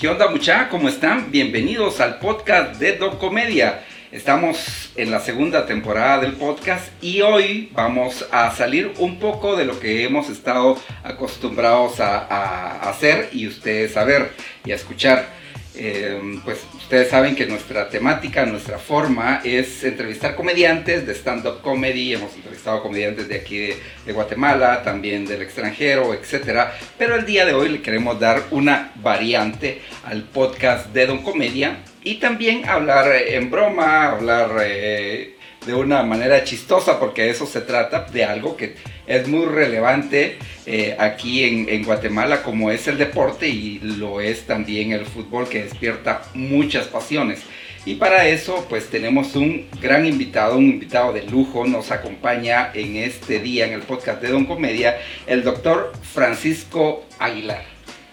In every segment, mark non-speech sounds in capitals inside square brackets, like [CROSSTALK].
¿Qué onda mucha? ¿Cómo están? Bienvenidos al podcast de Don Comedia. Estamos en la segunda temporada del podcast y hoy vamos a salir un poco de lo que hemos estado acostumbrados a, a hacer y ustedes a ver y a escuchar. Eh, pues ustedes saben que nuestra temática, nuestra forma es entrevistar comediantes de stand-up comedy. Hemos entrevistado comediantes de aquí de, Guatemala, también del extranjero, etc. Pero el día de hoy le queremos dar una variante al podcast de Don Comedia y también hablar en broma, hablar eh, de una manera chistosa, porque eso se trata, de algo que es muy relevante eh, aquí en, Guatemala, como es el deporte y lo es también el fútbol, que despierta muchas pasiones. Y para eso, pues tenemos un gran invitado, un invitado de lujo, nos acompaña en este día en el podcast de Don Comedia, el doctor Francisco Aguilar.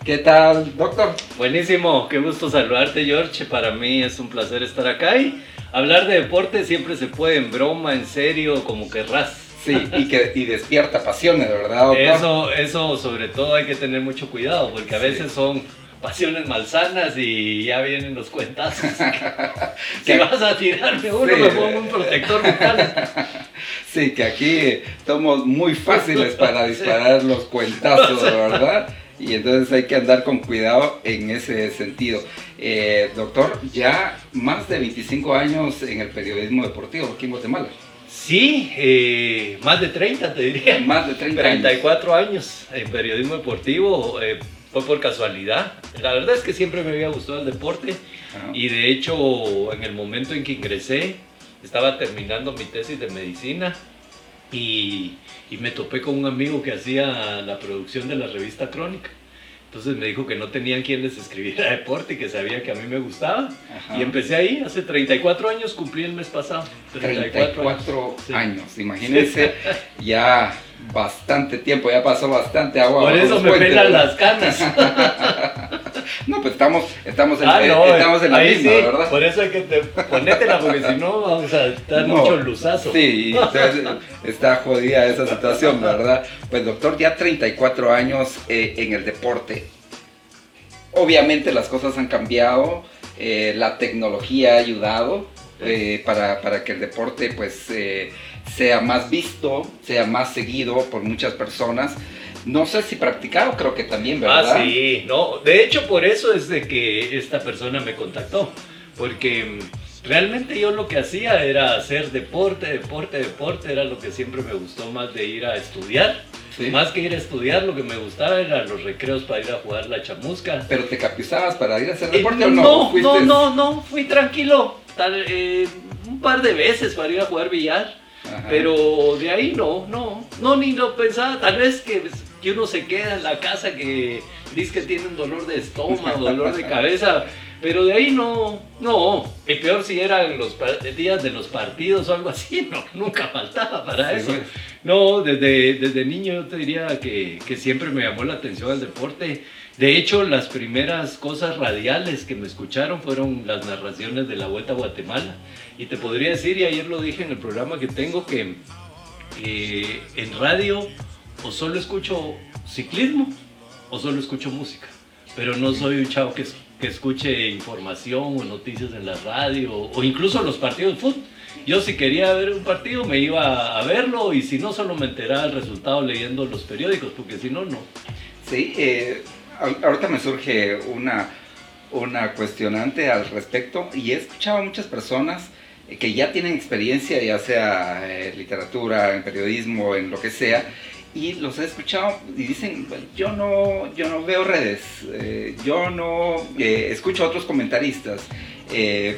¿Qué tal, doctor? Buenísimo, qué gusto saludarte, George. Para mí es un placer estar acá y hablar de deporte siempre se puede en broma, en serio, como querrás. Sí, y que y despierta pasiones, ¿verdad? Doctor? Eso, eso sobre todo hay que tener mucho cuidado, porque a veces son pasiones malsanas y ya vienen los cuentazos. [LAUGHS] si vas a tirarme uno, me pongo un protector bucal. [LAUGHS] Sí, que aquí somos muy fáciles para [LAUGHS] disparar los cuentazos, ¿verdad? Y entonces hay que andar con cuidado en ese sentido. Eh, doctor, ya más de 25 años en el periodismo deportivo aquí en Guatemala. Sí, eh, más de 30 te diría. Más de 30 34 años, en periodismo deportivo. Eh, fue por casualidad. La verdad es que siempre me había gustado el deporte y de hecho en el momento en que ingresé estaba terminando mi tesis de medicina y, y, me topé con un amigo que hacía la producción de la revista Crónica. Entonces me dijo que no tenían quien les escribiera [LAUGHS] deporte y que sabía que a mí me gustaba. Y empecé ahí, hace 34 años, cumplí el mes pasado. 34, años, imagínense, ya bastante tiempo, ya pasó bastante agua. Por eso me pelan las canas. [LAUGHS] [LAUGHS] No, pues estamos, estamos en, ah, estamos en la misma, ¿verdad? Por eso hay que te, ponétela, porque si no vamos a estar mucho luzazo. Sí, está jodida esa situación, ¿verdad? Pues doctor, ya 34 años eh, en el deporte. Obviamente las cosas han cambiado, eh, la tecnología ha ayudado eh, para, para, que el deporte pues sea más visto, sea más seguido por muchas personas. No sé si practicado, creo que también, ¿verdad? Ah, sí, no. De hecho, por eso es de que esta persona me contactó. Porque mm, realmente yo lo que hacía era hacer deporte, deporte, deporte. Era lo que siempre me gustó más de ir a estudiar. Más que ir a estudiar, lo que me gustaba eran los recreos para ir a jugar la chamusca. ¿Pero te capizabas para ir a hacer deporte o no? No, no, no, no, fui tranquilo. Tal, eh, un par de veces para ir a jugar billar. Pero de ahí no, no, no, ni lo pensaba. Tal vez que que uno se queda en la casa que dice que tiene un dolor de estómago, dolor de cabeza, pero de ahí no, no, y peor si eran los días de los partidos o algo así, [LAUGHS] no, nunca faltaba para eso. No, desde, desde niño yo te diría que, que siempre me llamó la atención el deporte. De hecho, las primeras cosas radiales que me escucharon fueron las narraciones de la Vuelta a Guatemala. Y te podría decir, y ayer lo dije en el programa que tengo, que eh, en radio o solo escucho ciclismo o solo escucho música. Pero no soy un chavo que, que escuche información o noticias en la radio o, incluso los partidos de fútbol. Yo si quería ver un partido me iba a verlo y si no solo me enteraba el resultado leyendo los periódicos, porque si no, no. Sí, eh, ahorita me surge una, una cuestionante al respecto y he escuchado a muchas personas que ya tienen experiencia, ya sea en eh, literatura, en periodismo, en lo que sea, y los he escuchado y dicen, yo no, yo no veo redes, eh, yo no eh, escucho a otros comentaristas. Eh,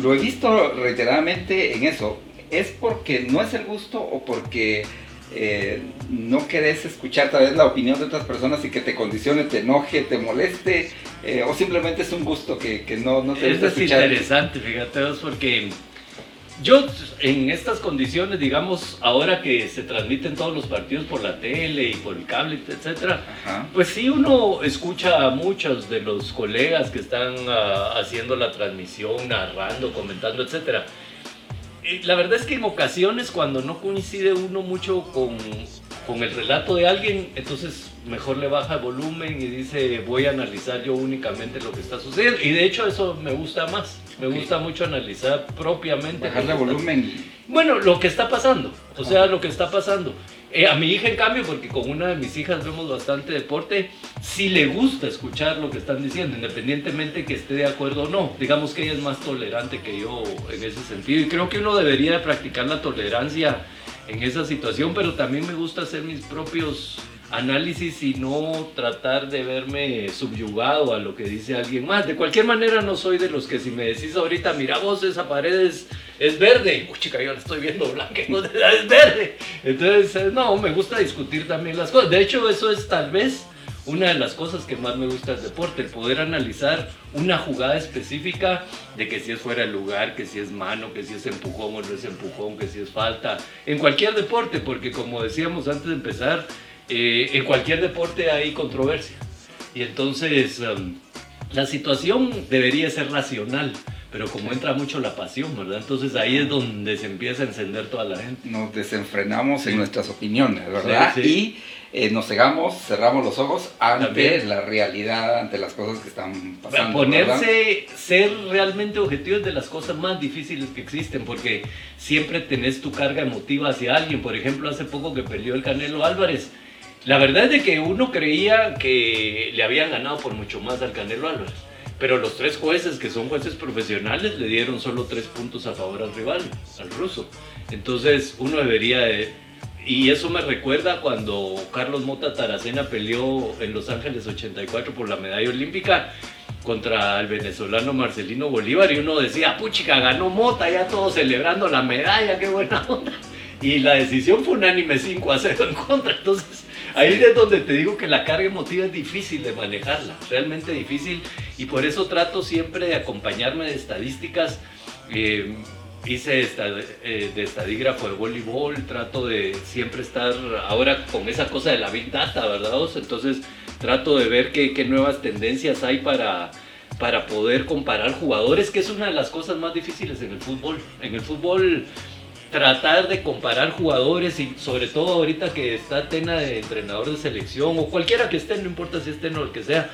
lo he visto reiteradamente en eso. ¿Es porque no es el gusto o porque no querés escuchar tal vez la opinión de otras personas y que te condicione, te enoje, te moleste? ¿O simplemente es un gusto que, que no, no te gusta escuchar? Es interesante, fíjate, porque yo en estas condiciones, digamos, ahora que se transmiten todos los partidos por la tele y por el cable, etcétera, pues sí uno escucha a muchos de los colegas que están ah, haciendo la transmisión, narrando, comentando, etcétera. Y la verdad es que en ocasiones cuando no coincide uno mucho con, con el relato de alguien, entonces mejor le baja el volumen y dice voy a analizar yo únicamente lo que está sucediendo. Y de hecho eso me gusta más, me gusta mucho analizar propiamente. Bajarle volumen. Bueno, lo que está pasando, o sea, lo que está pasando. Eh, a mi hija, en cambio, porque con una de mis hijas vemos bastante deporte, sí le gusta escuchar lo que están diciendo, independientemente que esté de acuerdo o no. Digamos que ella es más tolerante que yo en ese sentido. Y creo que uno debería practicar la tolerancia en esa situación, pero también me gusta hacer mis propios análisis y no tratar de verme subyugado a lo que dice alguien más. De cualquier manera no soy de los que si me decís ahorita, mira vos, esa pared es, verde, uy chica, yo la estoy viendo blanca, [LAUGHS] es verde. Entonces, eh, no, me gusta discutir también las cosas. De hecho, eso es tal vez una de las cosas que más me gusta del deporte, el poder analizar una jugada específica de que si es fuera de lugar, que si es mano, que si es empujón o no es empujón, que si es falta, en cualquier deporte, porque como decíamos antes de empezar, eh, en cualquier deporte hay controversia. Y entonces um, la situación debería ser racional, pero como entra mucho la pasión, ¿verdad? Entonces ahí es donde se empieza a encender toda la gente. Nos desenfrenamos en nuestras opiniones, ¿verdad? Y eh, nos cegamos, cerramos los ojos ante la realidad, ante las cosas que están pasando. Ponerse, ser realmente objetivos de las cosas más difíciles que existen, porque siempre tenés tu carga emotiva hacia alguien. Por ejemplo, hace poco que peleó el Canelo Álvarez la verdad es de que uno creía que le habían ganado por mucho más al Canelo Álvarez. Pero los tres jueces, que son jueces profesionales, le dieron solo tres puntos a favor al rival, al ruso. Entonces uno debería de... Y eso me recuerda cuando Carlos Mota Taracena peleó en Los Ángeles 84 por la medalla olímpica contra el venezolano Marcelino Bolívar y uno decía, puchica, ganó Mota, ya todos celebrando la medalla, qué buena onda. Y la decisión fue unánime 5 a 0 en contra. Entonces, Ahí es donde te digo que la carga emotiva es difícil de manejarla, realmente difícil, y por eso trato siempre de acompañarme de estadísticas. Eh, hice eh, de estadígrafo de voleibol, trato de siempre estar ahora con esa cosa de la Big Data, ¿verdad? Entonces trato de ver qué, qué nuevas tendencias hay para, para poder comparar jugadores, que es una de las cosas más difíciles en el fútbol. En el fútbol tratar de comparar jugadores y sobre todo ahorita que está Tena de entrenador de selección o cualquiera que esté, no importa si esté o el que sea,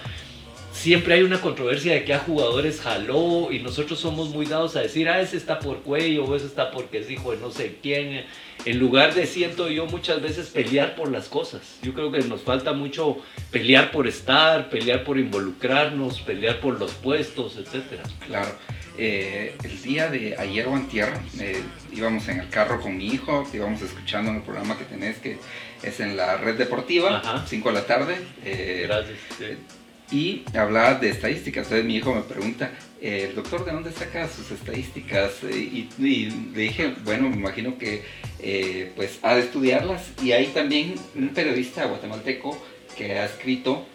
siempre hay una controversia de que a jugadores jaló y nosotros somos muy dados a decir, ah, ese está por cuello o ese está porque es hijo de no sé quién, en lugar de siento yo muchas veces pelear por las cosas. Yo creo que nos falta mucho pelear por estar, pelear por involucrarnos, pelear por los puestos, etc. Claro. Eh, el día de ayer o antier eh, íbamos en el carro con mi hijo, íbamos escuchando el programa que tenés que es en la red deportiva, 5 de la tarde. Eh, Gracias. Y hablaba de estadísticas. Entonces mi hijo me pregunta, el doctor, ¿de dónde saca sus estadísticas? Y, le dije, bueno, me imagino que pues ha de estudiarlas. Y hay también un periodista guatemalteco que ha escrito.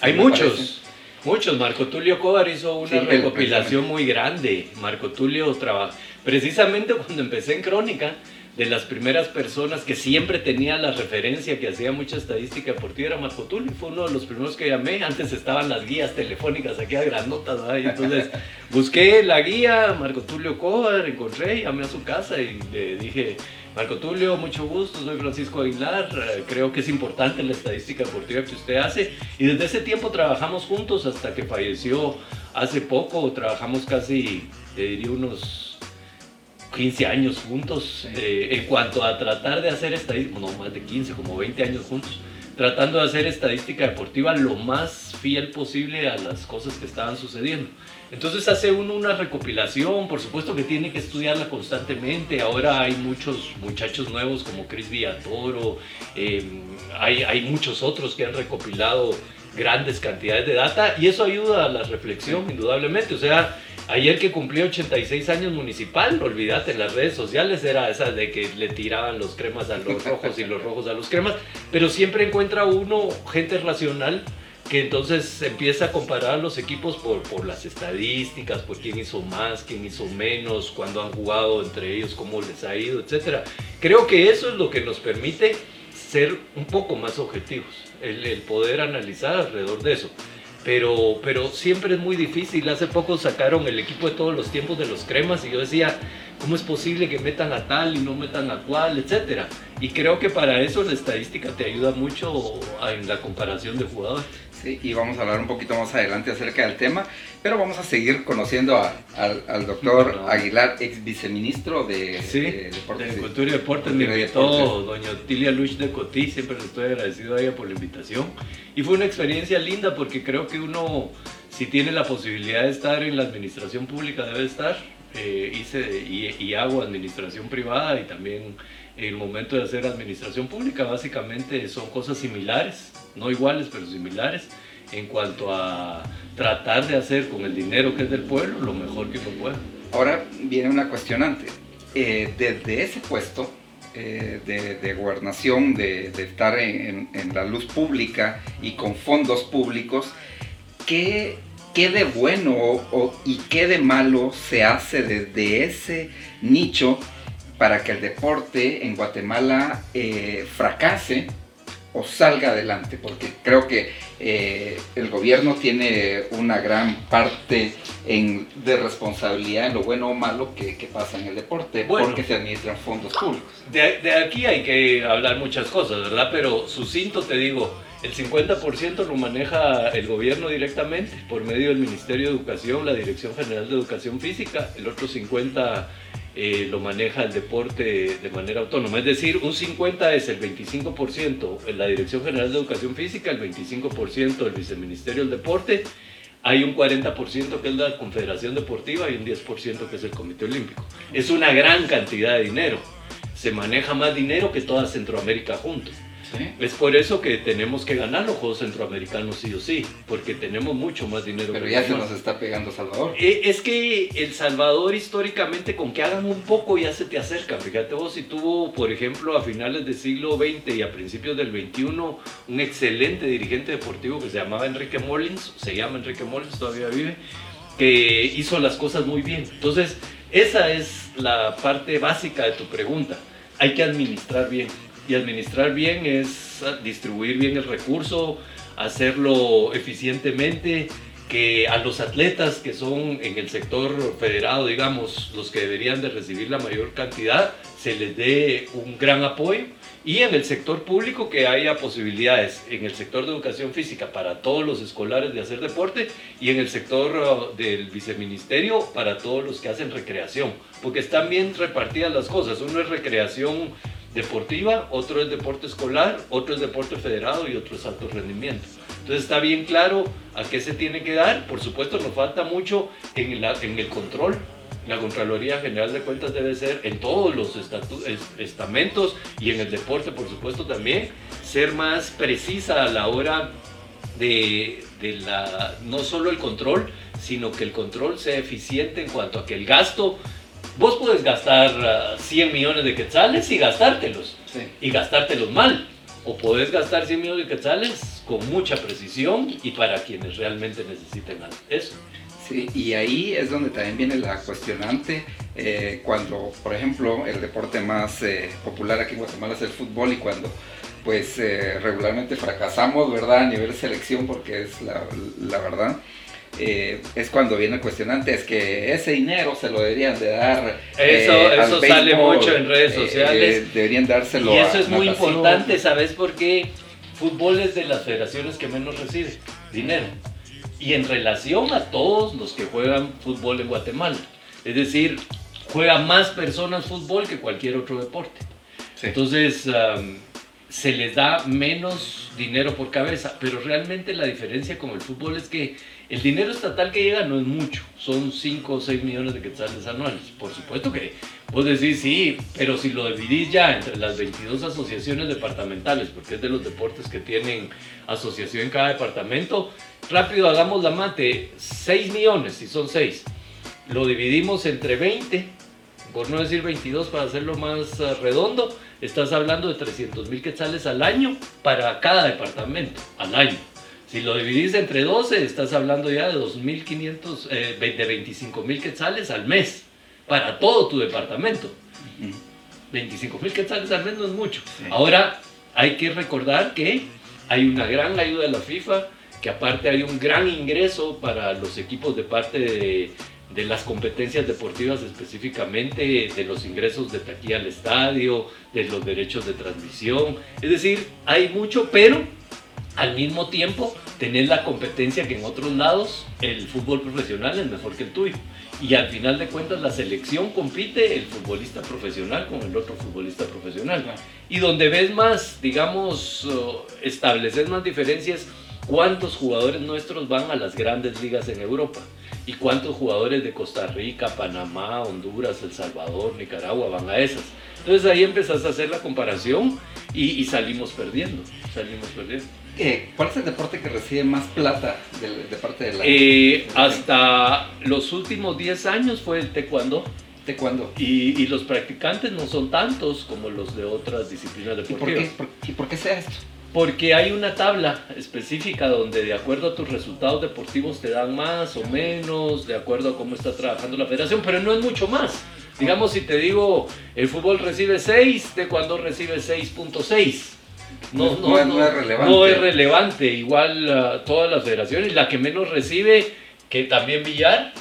hay muchos. Muchos. Marco Tulio Cobar hizo una recopilación muy grande. Marco Tulio trabaja. Precisamente cuando empecé en Crónica, de las primeras personas que siempre tenía la referencia, que hacía mucha estadística deportiva, era Marco Tulio. Fue uno de los primeros que llamé. Antes estaban las guías telefónicas aquí a granotas. entonces [LAUGHS] busqué la guía, Marco Tulio Cobar, encontré, llamé a su casa y le dije Marco Tulio, mucho gusto, soy Francisco Aguilar, eh, creo que es importante la estadística deportiva que usted hace y desde ese tiempo trabajamos juntos hasta que falleció hace poco, trabajamos casi, te diría, unos 15 años juntos eh, en cuanto a tratar de hacer estadística, no más de 15, como 20 años juntos, tratando de hacer estadística deportiva lo más fiel posible a las cosas que estaban sucediendo. Entonces hace uno una recopilación, por supuesto que tiene que estudiarla constantemente. Ahora hay muchos muchachos nuevos como Chris Villatoro, em, hay, hay muchos otros que han recopilado grandes cantidades de data y eso ayuda a la reflexión indudablemente. O sea, ayer que cumplió 86 años municipal, olvídate, en las redes sociales era esa de que le tiraban los cremas a los rojos y los rojos a los cremas, pero siempre encuentra uno gente racional que entonces empieza a comparar los equipos por, las estadísticas, por quién hizo más, quién hizo menos, cuándo han jugado entre ellos, cómo les ha ido, etc. Creo que eso es lo que nos permite ser un poco más objetivos, el poder analizar alrededor de eso. Pero, pero siempre es muy difícil. Hace poco sacaron el equipo de todos los tiempos de los cremas y yo decía, ¿cómo es posible que metan a tal y no metan a cual, etcétera? Y creo que para eso la estadística te ayuda mucho en la comparación de jugadores. Sí, y vamos a hablar un poquito más adelante acerca del tema, pero vamos a seguir conociendo al, doctor Aguilar, ex viceministro de, sí, de, Cultura y Deportes. Me invitó doña Otilia Luch de Cotí, siempre le estoy agradecido a ella por la invitación. Y fue una experiencia linda porque creo que uno, si tiene la posibilidad de estar en la administración pública, debe estar. Eh, hice y, y hago administración privada y también el momento de hacer administración pública básicamente son cosas similares, no iguales, pero similares en cuanto a tratar de hacer con el dinero que es del pueblo lo mejor que uno pueda. Ahora viene una cuestionante. Eh, desde ese puesto eh, de, gobernación, de, estar en, la luz pública y con fondos públicos, ¿qué, qué de bueno y qué de malo se hace desde ese nicho para que el deporte en Guatemala eh, fracase o salga adelante, porque creo que eh, el gobierno tiene una gran parte de responsabilidad en lo bueno o malo que, pasa en el deporte, porque se administran fondos públicos. De, de, aquí hay que hablar muchas cosas, ¿verdad? Pero sucinto te digo, el 50% lo maneja el gobierno directamente por medio del Ministerio de Educación, la Dirección General de Educación Física, el otro 50% eh, lo maneja el deporte de manera autónoma. Es decir, un 50 es el 25% en la Dirección General de Educación Física, el 25% el Viceministerio del Deporte, hay un 40% que es la Confederación Deportiva y un 10% que es el Comité Olímpico. Es una gran cantidad de dinero. Se maneja más dinero que toda Centroamérica juntos. Es por eso que tenemos que ganar los Juegos Centroamericanos sí o sí, porque tenemos mucho más dinero. Pero ya se nos está pegando Salvador. Eh, es que El Salvador históricamente con que hagan un poco ya se te acerca. Fíjate vos si tuvo, por ejemplo, a finales del siglo XX y a principios del XXI un excelente dirigente deportivo que se llamaba Enrique Mullins, se llama Enrique Mullins, todavía vive, que hizo las cosas muy bien. Entonces, esa es la parte básica de tu pregunta. Hay que administrar bien y administrar bien es distribuir bien el recurso, hacerlo eficientemente, que a los atletas que son en el sector federado, digamos, los que deberían de recibir la mayor cantidad, se les dé un gran apoyo. Y en el sector público que haya posibilidades en el sector de educación física para todos los escolares de hacer deporte y en el sector uh, del viceministerio para todos los que hacen recreación, porque están bien repartidas las cosas, uno es recreación deportiva, otro es deporte escolar, otro es deporte federado y otro es alto rendimiento. Entonces está bien claro a qué se tiene que dar. Por supuesto, nos falta mucho en, en el control. La Contraloría General de Cuentas debe ser en todos los estamentos y en el deporte, por supuesto, también, ser más precisa a la hora de, de la, no solo el control, sino que el control sea eficiente en cuanto a que el gasto Vos puedes gastar 100 ah, millones de quetzales y gastártelos. Y gastártelos mal. O podés gastar 100 millones de quetzales con mucha precisión y para quienes realmente necesiten eso. Sí, y ahí es donde también viene la cuestionante eh, cuando, por ejemplo, el deporte más eh, popular aquí en Guatemala es el fútbol y cuando pues eh, regularmente fracasamos, ¿verdad? A nivel selección porque es la, la verdad. Eh, es cuando viene el cuestionante, es que ese dinero se lo deberían de dar. Eso, eh, eso sale mucho en redes eh, sociales. deberían dárselo. Y eso es muy importante, ¿sabes por qué? Fútbol es de las federaciones que menos recibe dinero. Y en relación a todos los que juegan fútbol en Guatemala. Es decir, juega más personas fútbol que cualquier otro deporte. Entonces, se les da menos dinero por cabeza, pero realmente la diferencia con el fútbol es que el dinero estatal que llega no es mucho, son 5 o 6 millones de quetzales anuales. Por supuesto que vos decís sí, pero si lo dividís ya entre las 22 asociaciones departamentales, porque es de los deportes que tienen asociación en cada departamento, rápido hagamos la mate, 6 millones si son 6, lo dividimos entre 20, por no decir 22 para hacerlo más eh, redondo, estás hablando de 300 mil quetzales al año para cada departamento, al año. Si lo dividís entre 12, estás hablando ya de 2.500, eh, de 25 mil quetzales al mes para todo tu departamento. 25 mil quetzales al mes no es mucho. Ahora hay que recordar que hay una gran ayuda de la FIFA que aparte hay un gran ingreso para los equipos de parte de, de las competencias deportivas específicamente, de los ingresos de taquilla al estadio, de los derechos de transmisión. Es decir, hay mucho, pero al mismo tiempo tener la competencia que en otros lados el fútbol profesional es mejor que el tuyo. Y al final de cuentas la selección compite el futbolista profesional con el otro futbolista profesional. Y donde ves más, digamos, establecer más diferencias, cuántos jugadores nuestros van a las grandes ligas en Europa y cuántos jugadores de Costa Rica, Panamá, Honduras, El Salvador, Nicaragua van a esas. Entonces ahí empezás a hacer la comparación y, salimos perdiendo, salimos perdiendo. Eh, ¿Cuál es el deporte que recibe más plata de, parte de la... Eh, hasta los últimos 10 años fue el taekwondo. Taekwondo. Y, y, los practicantes no son tantos como los de otras disciplinas deportivas. ¿Y por qué, ¿y por qué sea esto? Porque hay una tabla específica donde de acuerdo a tus resultados deportivos te dan más o menos, de acuerdo a cómo está trabajando la federación, pero no es mucho más. Digamos, si te digo, el fútbol recibe 6, de cuando recibe 6.6. No, no, no, es relevante. No es relevante, igual uh, todas las federaciones, la que menos recibe, que también Villar,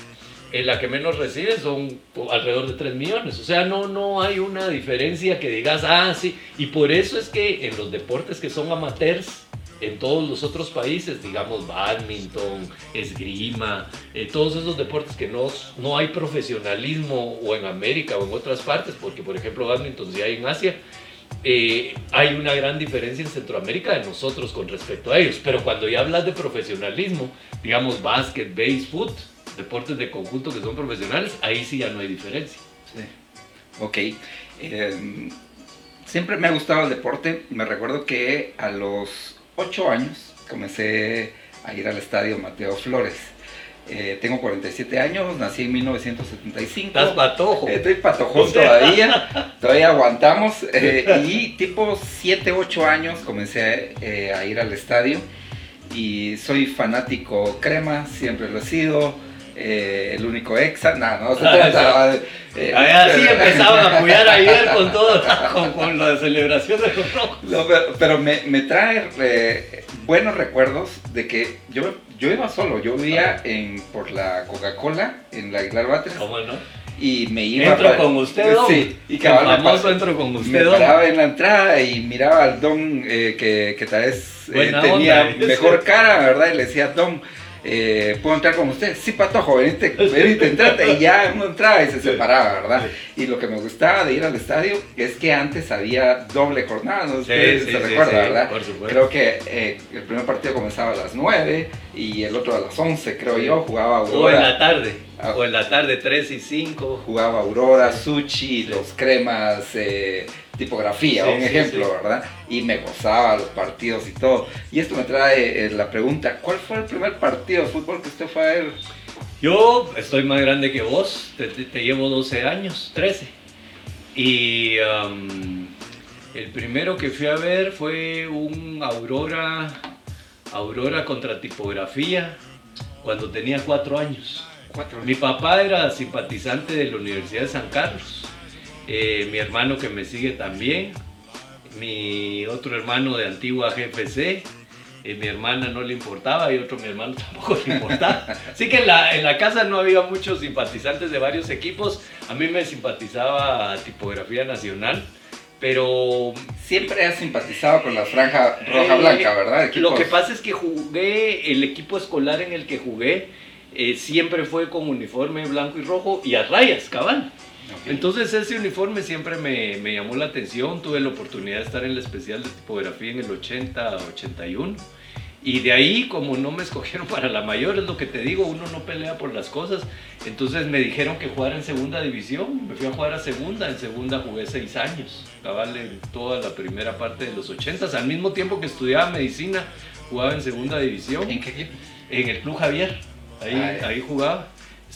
en la que menos recibe son alrededor de 3 millones. O sea, no, no hay una diferencia que digas, ah, sí. Y por eso es que en los deportes que son amateurs, en todos los otros países, digamos badminton, esgrima, eh, todos esos deportes que no, no hay profesionalismo o en América o en otras partes, porque por ejemplo badminton sí hay en Asia, eh, hay una gran diferencia en Centroamérica de nosotros con respecto a ellos. Pero cuando ya hablas de profesionalismo, digamos básquet, base, deportes de conjunto que son profesionales, ahí sí ya no hay diferencia. Sí. Ok. Em, siempre me ha gustado el deporte. Me recuerdo que a los 8 años comencé a ir al estadio Mateo Flores. Eh, tengo 47 años, nací en 1975. ¿Estás patojo? estoy patojón todavía, todavía [LAUGHS] aguantamos. Eh, y tipo 7, 8 años comencé eh, a ir al estadio y soy fanático crema, siempre lo he sido. Eh, el único exa, no, no se trata [LAUGHS] eh, Así empezaban a apoyar ayer con [LAUGHS] todo, con, la celebración de los rojos. pero, me, me, trae eh, buenos recuerdos de que yo, yo iba solo, yo vivía en, por la Coca-Cola en la Aguilar Batres. ¿Cómo no? y me iba entro con usted don. sí y que famoso entro con usted me paraba en la entrada y miraba al don eh, que, que tal vez eh, tenía mejor cara verdad y le decía don eh, ¿puedo entrar con usted? Sí, Patojo, venite, venite, entrate. Y ya uno entraba y se separaba, ¿verdad? Y lo que me gustaba de ir al estadio es que antes había doble jornada, no sé si se recuerda, ¿verdad? Por supuesto. Creo que eh, el primer partido comenzaba a las 9 y el otro a las 11, creo yo, jugaba Aurora. O en la tarde, ah. o en la tarde 3 y 5. Jugaba Aurora, Sushi, los cremas... Eh, tipografía, un ejemplo, ¿verdad? Y me gozaba los partidos y todo. Y esto me trae eh, la pregunta, ¿cuál fue el primer partido de fútbol que usted fue a ver? Yo estoy más grande que vos, te, llevo 12 años, 13. Y um, el primero que fui a ver fue un Aurora, Aurora contra tipografía, cuando tenía 4 años. Cuatro. Mi papá era simpatizante de la Universidad de San Carlos eh, mi hermano que me sigue también, mi otro hermano de antigua GFC, eh, mi hermana no le importaba y otro mi hermano [LAUGHS] tampoco le importaba. Así que en la, en la, casa no había muchos simpatizantes de varios equipos. A mí me simpatizaba Tipografía Nacional, pero... Siempre has simpatizado con la franja roja-blanca, ¿verdad? Lo que pasa es que jugué, el equipo escolar en el que jugué, eh, siempre fue con uniforme blanco y rojo y a rayas, cabal. Entonces ese uniforme siempre me, me, llamó la atención, tuve la oportunidad de estar en la especial de tipografía en el 80-81 y de ahí como no me escogieron [LAUGHS] para la mayor, es lo que te digo, uno no pelea por las cosas, entonces me dijeron que jugara en segunda división, me fui a jugar a segunda, en segunda jugué seis años, cabal en toda la primera parte de los 80 al mismo tiempo que estudiaba medicina, jugaba en segunda división. ¿En qué equipo? En el Club Javier, ahí, ah, ahí jugaba.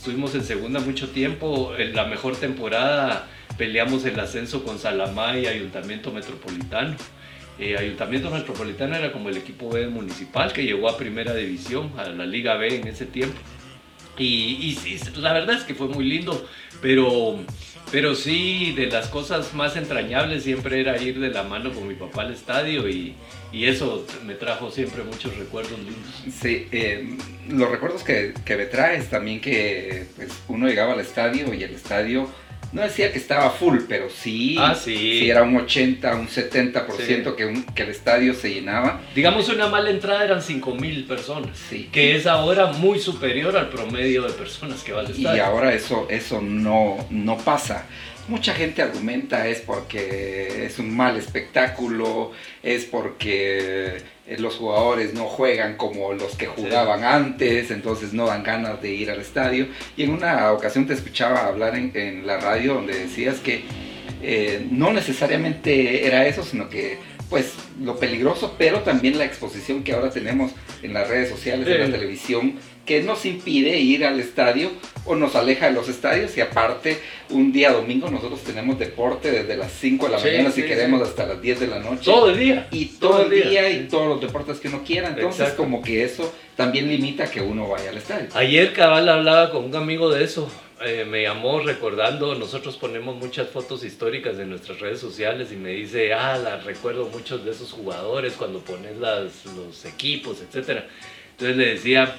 Estuvimos en segunda mucho tiempo. En la mejor temporada peleamos el ascenso con Salamá y Ayuntamiento Metropolitano. Eh, Ayuntamiento Metropolitano era como el equipo B municipal que llegó a primera división, a la Liga B en ese tiempo. Y, y, la verdad es que fue muy lindo, pero Pero sí, de las cosas más entrañables siempre era ir de la mano con mi papá al estadio y, y eso me trajo siempre muchos recuerdos lindos. Sí, eh, los recuerdos que, que me traes también que pues, uno llegaba al estadio y el estadio no decía que estaba full, pero sí, ah, sí. era un 80, un 70% que, que el estadio se llenaba. Digamos una mala entrada eran 5 mil personas, sí. que es ahora muy superior al promedio de personas que va al estadio. Y ahora eso, eso no, no pasa. Mucha gente argumenta es porque es un mal espectáculo, es porque eh, los jugadores no juegan como los que jugaban antes, entonces no dan ganas de ir al estadio. Y en una ocasión te escuchaba hablar en, la radio donde decías que eh, no necesariamente era eso, sino que pues lo peligroso, pero también la exposición que ahora tenemos en las redes sociales, en la televisión, que nos impide ir al estadio o nos aleja de los estadios y aparte un día domingo nosotros tenemos deporte desde las 5 de la mañana si queremos hasta las 10 de la noche. Todo el día. Y todo, el día, y todos los deportes que uno quiera. Entonces como que eso también limita que uno vaya al estadio. Ayer cabal hablaba con un amigo de eso eh, me llamó recordando, nosotros ponemos muchas fotos históricas en nuestras redes sociales y me dice, ah, la recuerdo muchos de esos jugadores cuando pones las, los equipos, etc. Entonces le decía,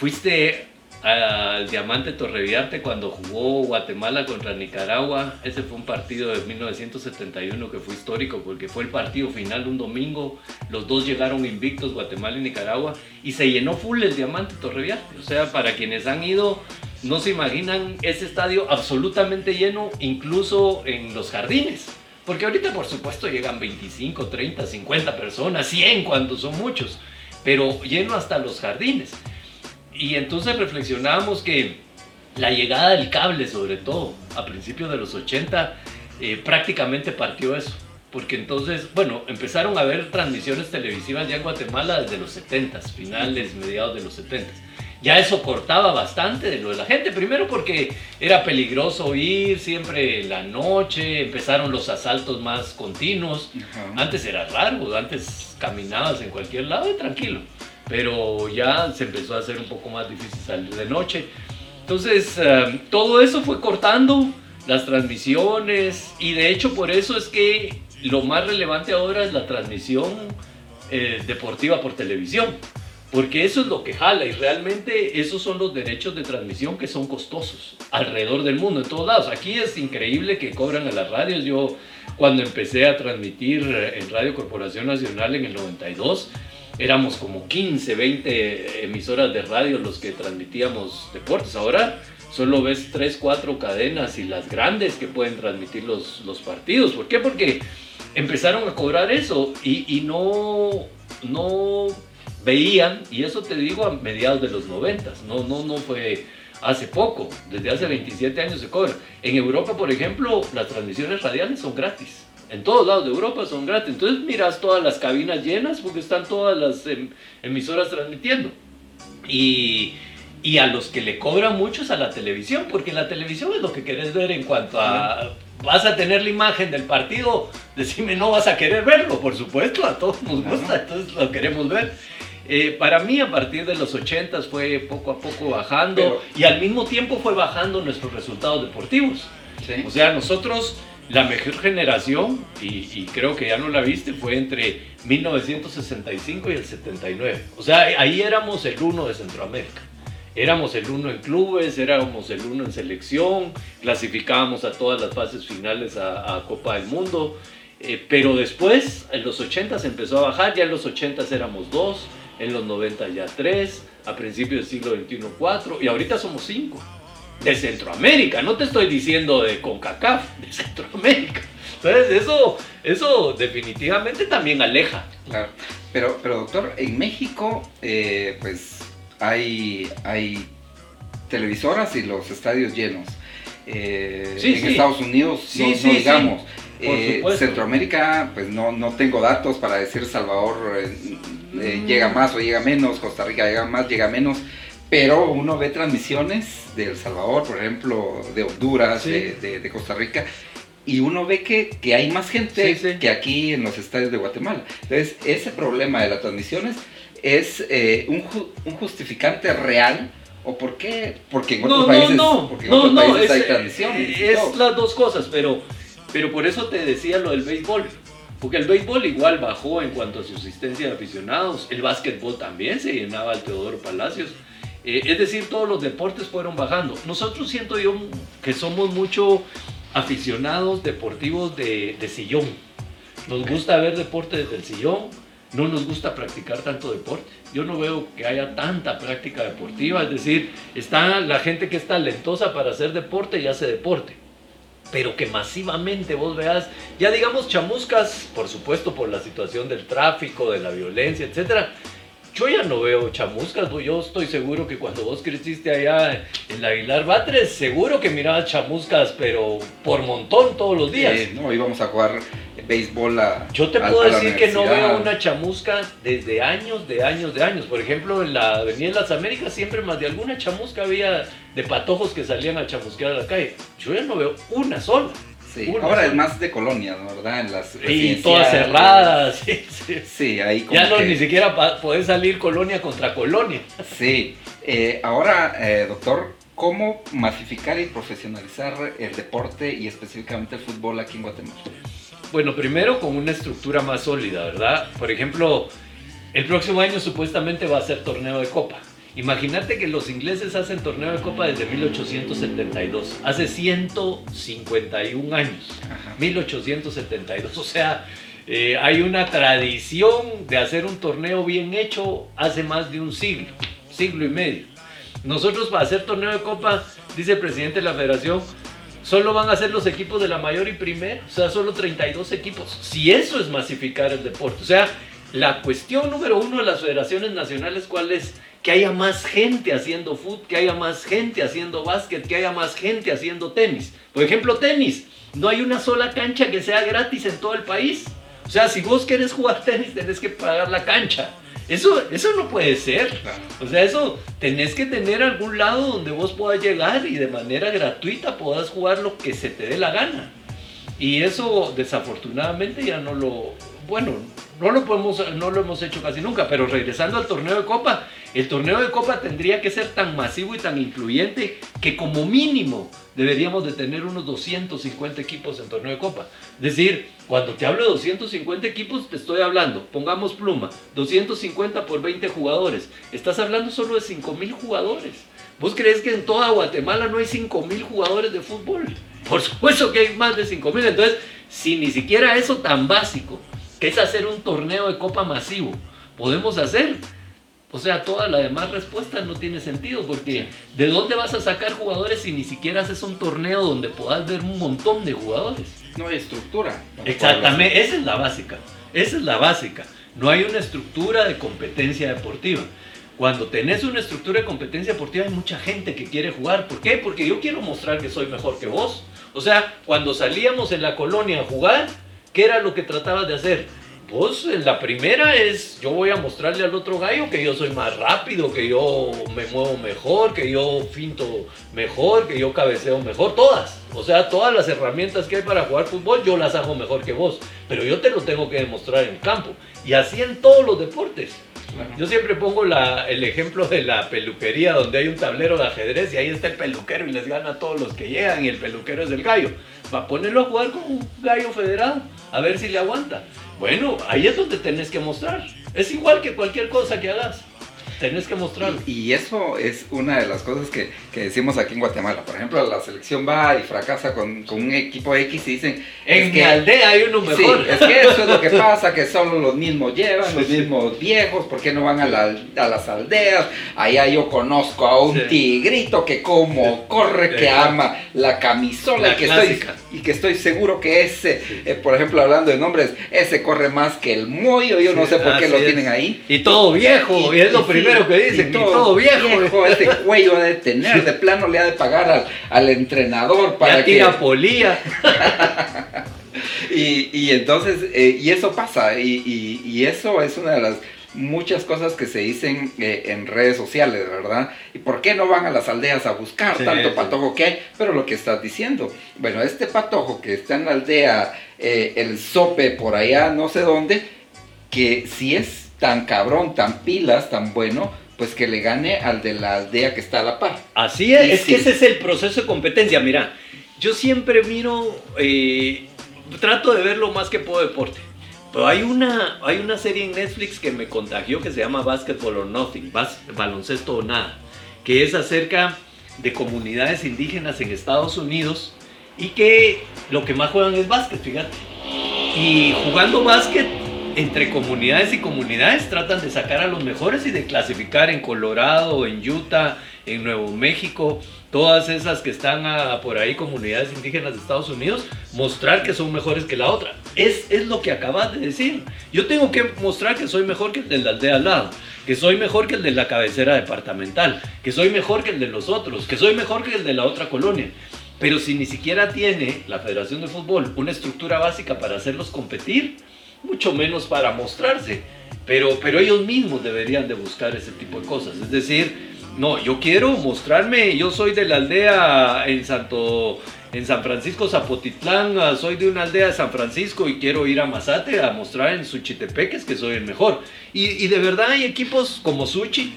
fuiste al Diamante Torreviarte cuando jugó Guatemala contra Nicaragua. Ese fue un partido de 1971 que fue histórico porque fue el partido final un domingo. Los dos llegaron invictos, Guatemala y Nicaragua, y se llenó full el Diamante Torreviarte. O sea, para quienes han ido no se imaginan ese estadio absolutamente lleno, incluso en los jardines. Porque ahorita, por supuesto, llegan 25, 30, 50 personas, 100 cuando son muchos, pero lleno hasta los jardines. Y entonces reflexionamos que la llegada del cable, sobre todo a principios de los 80, eh, prácticamente partió eso. Porque entonces, bueno, empezaron a haber transmisiones televisivas ya en Guatemala desde los 70, finales, mediados de los 70 ya eso cortaba bastante de lo de la gente. Primero porque era peligroso ir siempre la noche, empezaron los asaltos más continuos. Antes era raro, antes caminabas en cualquier lado y tranquilo. Pero ya se empezó a hacer un poco más difícil salir de noche. Entonces, eh, todo eso fue cortando las transmisiones y de hecho por eso es que lo más relevante ahora es la transmisión eh, deportiva por televisión porque eso es lo que jala y realmente esos son los derechos de transmisión que son costosos alrededor del mundo, en todos lados. Aquí es increíble que cobran a las radios. Yo cuando empecé a transmitir en Radio Corporación Nacional en el 92, éramos como 15, 20 emisoras de radio los que transmitíamos deportes. Ahora solo ves 3, 4 cadenas y las grandes que pueden transmitir los, los partidos. ¿Por qué? Porque empezaron a cobrar eso y, y no, no veían, y eso te digo a mediados de los 90, no, no, no fue hace poco, desde hace 27 años se cobra. En Europa, por ejemplo, las transmisiones radiales son gratis. En todos lados de Europa son gratis. Entonces miras todas las cabinas llenas porque están todas las em, emisoras transmitiendo. Y, y, a los que le cobran mucho es a la televisión, porque la televisión es lo que querés ver en cuanto a... Vas a tener la imagen del partido, decime no vas a querer verlo, por supuesto, a todos nos gusta, entonces lo queremos ver. Eh, para mí a partir de los 80 fue poco a poco bajando y al mismo tiempo fue bajando nuestros resultados deportivos. O sea, nosotros, la mejor generación, y, creo que ya no la viste, fue entre 1965 y el 79. O sea, ahí éramos el uno de Centroamérica. Éramos el uno en clubes, éramos el uno en selección, clasificábamos a todas las fases finales a, Copa del Mundo. Eh, pero después, en los 80 se empezó a bajar, ya en los 80 éramos dos, en los 90 ya 3, a principios del siglo XXI 4 y ahorita somos 5. De Centroamérica, no te estoy diciendo de CONCACAF, de Centroamérica. Entonces eso, eso definitivamente también aleja. Claro, pero, pero doctor, en México eh, pues hay, hay televisoras y los estadios llenos. Eh, en Estados Unidos no, digamos. Eh, Centroamérica, pues no, no tengo datos para decir Salvador eh, llega más o llega menos, Costa Rica llega más, llega menos, pero uno ve transmisiones de El Salvador, por ejemplo, de Honduras, de, Costa Rica, y uno ve que, que hay más gente que aquí en los estadios de Guatemala. Entonces, ese problema de las transmisiones es eh, un, un, justificante real ¿O por qué? Porque en otros países, no, porque en no, otros no, países es, hay tradiciones. y es las dos cosas, pero, pero por eso te decía lo del béisbol. Porque el béisbol igual bajó en cuanto a su asistencia de aficionados. El básquetbol también se llenaba al Teodoro Palacios. Eh, es decir, todos los deportes fueron bajando. Nosotros siento yo que somos mucho aficionados deportivos de, de sillón. Nos gusta ver deporte desde el sillón, no nos gusta practicar tanto deporte. Yo no veo que haya tanta práctica deportiva, es decir, está la gente que es talentosa para hacer deporte y hace deporte. Pero que masivamente vos veas, ya digamos chamuscas, por supuesto por la situación del tráfico, de la violencia, etcétera. Yo ya no veo chamuscas, ¿no? yo estoy seguro que cuando vos creciste allá en la Aguilar Batres, seguro que mirabas chamuscas, pero por montón todos los días. Eh, no, íbamos a jugar béisbol a Yo te a- puedo a decir que no veo una chamusca desde años, de años, de años. Por ejemplo, en la Avenida de las Américas siempre más de alguna chamusca había de patojos que salían a chamusquear a la calle. Yo ya no veo una sola. Sí, Una ahora es más de colonias. ¿verdad? En las Y todas cerradas. Sí, sí. Sí, ahí como Ya no que- ni siquiera podés salir colonia contra colonia. Sí. Eh, ahora, eh, doctor, ¿cómo masificar y profesionalizar el deporte y específicamente el fútbol aquí en Guatemala? Bueno, primero con una estructura más sólida, ¿verdad? Por ejemplo, el próximo año supuestamente va a ser torneo de copa. Imagínate que los ingleses hacen torneo de copa desde 1872, hace 151 años, Ajá. 1872. O sea, eh, hay una tradición de hacer un torneo bien hecho hace más de un siglo, siglo y medio. Nosotros para hacer torneo de copa, dice el presidente de la federación, solo van a ser los equipos de la mayor y primera, o sea, solo 32 equipos. Si eso es masificar el deporte, o sea, la cuestión número uno de las federaciones nacionales, ¿cuál es? Que haya más gente haciendo fútbol, que haya más gente haciendo básquet, que haya más gente haciendo tenis. Por ejemplo, tenis. No hay una sola cancha que sea gratis en todo el país. O sea, si vos querés jugar [LAUGHS] tenis, tenés que pagar la cancha. Eso, eso no puede ser. O sea, eso tenés que tener algún lado donde vos puedas llegar y de manera gratuita puedas jugar lo que se te dé la gana. Y eso desafortunadamente ya no lo, bueno, no lo podemos, no lo hemos hecho casi nunca. Pero regresando al torneo de copa, el torneo de copa tendría que ser tan masivo y tan incluyente que como mínimo deberíamos de tener unos 250 equipos en torneo de copa. Es decir, cuando te hablo de 250 equipos, te estoy hablando, pongamos pluma, 250 por 20 jugadores. Estás hablando solo de 5 mil jugadores. ¿Vos crees que en toda Guatemala no hay 5 mil jugadores de fútbol? Por supuesto que hay más de 5 mil. Entonces, si ni siquiera eso tan básico, que es hacer un torneo de copa masivo, podemos hacer, o sea, toda la demás respuesta no tiene sentido, porque ¿de dónde vas a sacar jugadores si ni siquiera haces un torneo donde puedas ver un montón de jugadores? No hay estructura. Exactamente, esa es la básica. Esa es la básica. No hay una estructura de competencia deportiva. Cuando tenés una estructura de competencia deportiva hay mucha gente que quiere jugar. ¿Por qué? Porque yo quiero mostrar que soy mejor que vos. O sea, cuando salíamos en la colonia a jugar, ¿qué era lo que tratabas de hacer? Vos, la primera es, yo voy a mostrarle al otro gallo que yo soy más rápido, que yo me muevo mejor, que yo finto mejor, que yo cabeceo mejor, todas. O sea, todas las herramientas que hay para jugar fútbol, yo las hago mejor que vos. Pero yo te lo tengo que demostrar en el campo. Y así en todos los deportes. Claro. Yo siempre pongo la- el ejemplo de la peluquería donde hay un tablero de ajedrez y ahí está el peluquero y les gana a todos los que llegan y el peluquero es el gallo. Va a ponerlo a jugar con un gallo federado a ver si le aguanta. Bueno, ahí es donde tenés que mostrar. Es igual que cualquier cosa que hagas. Tenés que mostrarlo. Y, y eso es una de las cosas que, que decimos aquí en Guatemala. Por ejemplo, la selección va y fracasa con, con un equipo X y dicen... En es mi que- aldea hay uno Sí, mejor. es que eso es lo que [LAUGHS] pasa, que solo los mismos llevan, los mismos viejos, ¿por qué no van a, la- a las aldeas? Allá yo conozco a un Sí. tigrito que como corre, que ama la camisola La y, que estoy, y que estoy seguro que ese, eh, por ejemplo, hablando de nombres, ese corre más que el Moyo, yo no sé por qué lo es. tienen ahí. Y todo viejo, y, es lo sí, primero que dicen, todo, viejo. Ese cuello ha de tener, de plano le ha de pagar al, al entrenador para ya que... tira polía. [LAUGHS] Y, y entonces, eh, y eso pasa, y, y- y eso es una de las muchas cosas que se dicen eh, en redes sociales, ¿verdad? ¿Y por qué no van a las aldeas a buscar Sí, tanto sí. patojo que hay? Pero lo que estás diciendo, bueno, este patojo que está en la aldea, eh, el sope por allá, no sé dónde, que si es tan cabrón, tan pilas, tan bueno, pues que le gane al de la aldea que está a la par. Así es, es que ese es el proceso de competencia. Mira, yo siempre miro, eh, trato de ver lo más que puedo deporte. Pero hay una, hay una serie en Netflix que me contagió que se llama Basketball or Nothing, baloncesto o nada, que es acerca de comunidades indígenas en Estados Unidos y que lo que más juegan es básquet, fíjate. Y jugando básquet entre comunidades y comunidades tratan de sacar a los mejores y de clasificar en Colorado, en Utah, en Nuevo México, todas esas que están por ahí, comunidades indígenas de Estados Unidos, mostrar que son mejores que la otra. Es, es lo que acabas de decir. Yo tengo que mostrar que soy mejor que el de la aldea al lado, que soy mejor que el de la cabecera departamental, que soy mejor que el de los otros, que soy mejor que el de la otra colonia. Pero si ni siquiera tiene la Federación de Fútbol una estructura básica para hacerlos competir, mucho menos para mostrarse. Pero, pero ellos mismos deberían de buscar ese tipo de cosas. Es decir, no, yo quiero mostrarme, yo soy de la aldea en Santo, en San Francisco Zapotitlán, ah, soy de una aldea de San Francisco y quiero ir a Mazate a mostrar en Suchitepeques que soy el mejor. Y, de verdad hay equipos como Suchi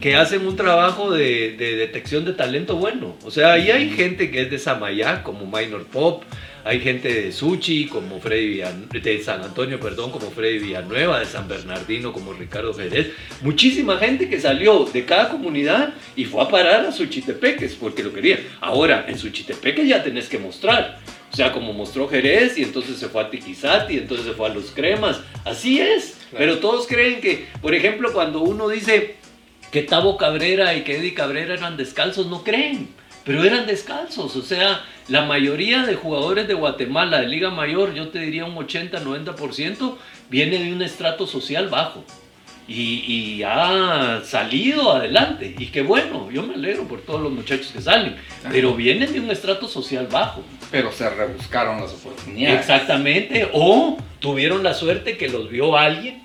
que hacen un trabajo de, de, detección de talento bueno. O sea, ahí hay gente que es de Samayá, como Minor Pop, hay gente de Suchi, como Freddy de San Antonio, perdón, como Freddy Villanueva, de San Bernardino, como Ricardo Jerez. Muchísima gente que salió de cada comunidad y fue a parar a Suchitepeques porque lo quería. Ahora, en Suchitepeques ya tenés que mostrar. O sea, como mostró Jerez y entonces se fue a Tiquizati, entonces se fue a Los Cremas. Así es. Pero todos creen que, por ejemplo, cuando uno dice que Tavo Cabrera y que Eddie Cabrera eran descalzos, no creen pero eran descalzos, o sea, la mayoría de jugadores de Guatemala de Liga Mayor, yo te diría un 80-90%, viene de un estrato social bajo. Y, ha salido adelante. Y qué bueno, yo me alegro por todos los muchachos que salen. Pero vienen de un estrato social bajo. Pero se rebuscaron las oportunidades. Exactamente. O tuvieron la suerte que los vio alguien,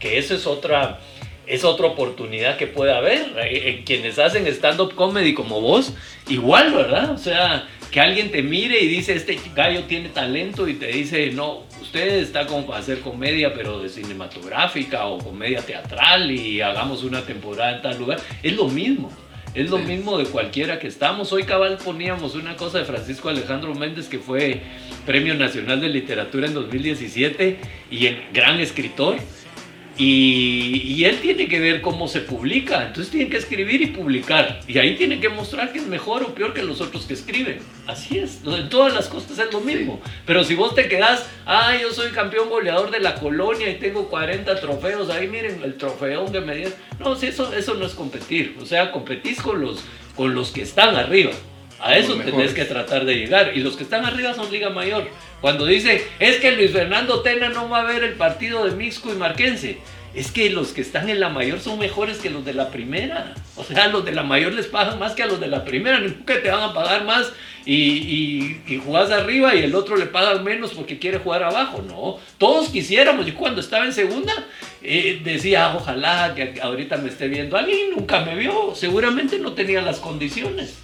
que esa es otra es otra oportunidad que puede haber. Eh, eh, quienes hacen stand-up comedy como vos, igual, ¿verdad? O sea, que alguien te mire y dice, este gallo tiene talento y te dice, no, usted está como para hacer comedia, pero de cinematográfica o comedia teatral y hagamos una temporada en tal lugar. Es lo mismo. Es lo mismo de cualquiera que estamos. Hoy cabal poníamos una cosa de Francisco Alejandro Méndez que fue Premio Nacional de Literatura en 2017 y el gran escritor. Y, él tiene que ver cómo se publica, entonces tiene que escribir y publicar. Y ahí tiene que mostrar que es mejor o peor que los otros que escriben. Así es, en todas las cosas es lo mismo. Pero si vos te quedás, ah, yo soy campeón goleador de la colonia y tengo 40 trofeos, ahí miren el trofeo que me dieron. No, eso, eso no es competir. O sea, competís con los, con los que están arriba. A eso tenés que tratar de llegar. Y los que están arriba son Liga Mayor. Cuando dice, es que Luis Fernando Tena no va a ver el partido de Mixco y Marquense. Es que los que están en la mayor son mejores que los de la primera. O sea, los de la mayor les pagan más que a los de la primera. Nunca te van a pagar más y, y, jugás arriba y el otro le pagan menos porque quiere jugar abajo. No, todos quisiéramos. Yo cuando estaba en segunda eh, decía, ojalá que ahorita me esté viendo alguien. Nunca me vio. Seguramente no tenía las condiciones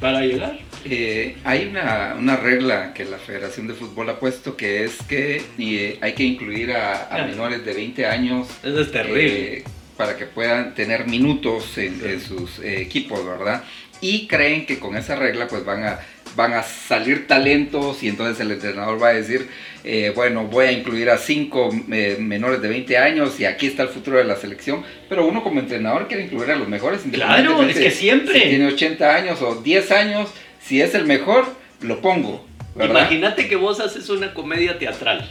para llegar. Eh, hay una, regla que la Federación de Fútbol ha puesto que es que eh, hay que incluir a, menores de 20 años. Eso es terrible. Eh, para que puedan tener minutos en, sus equipos, ¿verdad? Y creen que con esa regla pues van a van a salir talentos y entonces el entrenador va a decir, eh, bueno, voy a incluir a cinco eh, menores de 20 años y aquí está el futuro de la selección, pero uno como entrenador quiere incluir a los mejores. Claro, es que siempre. Si tiene 80 años o 10 años, si es el mejor, lo pongo. Imagínate que vos haces una comedia teatral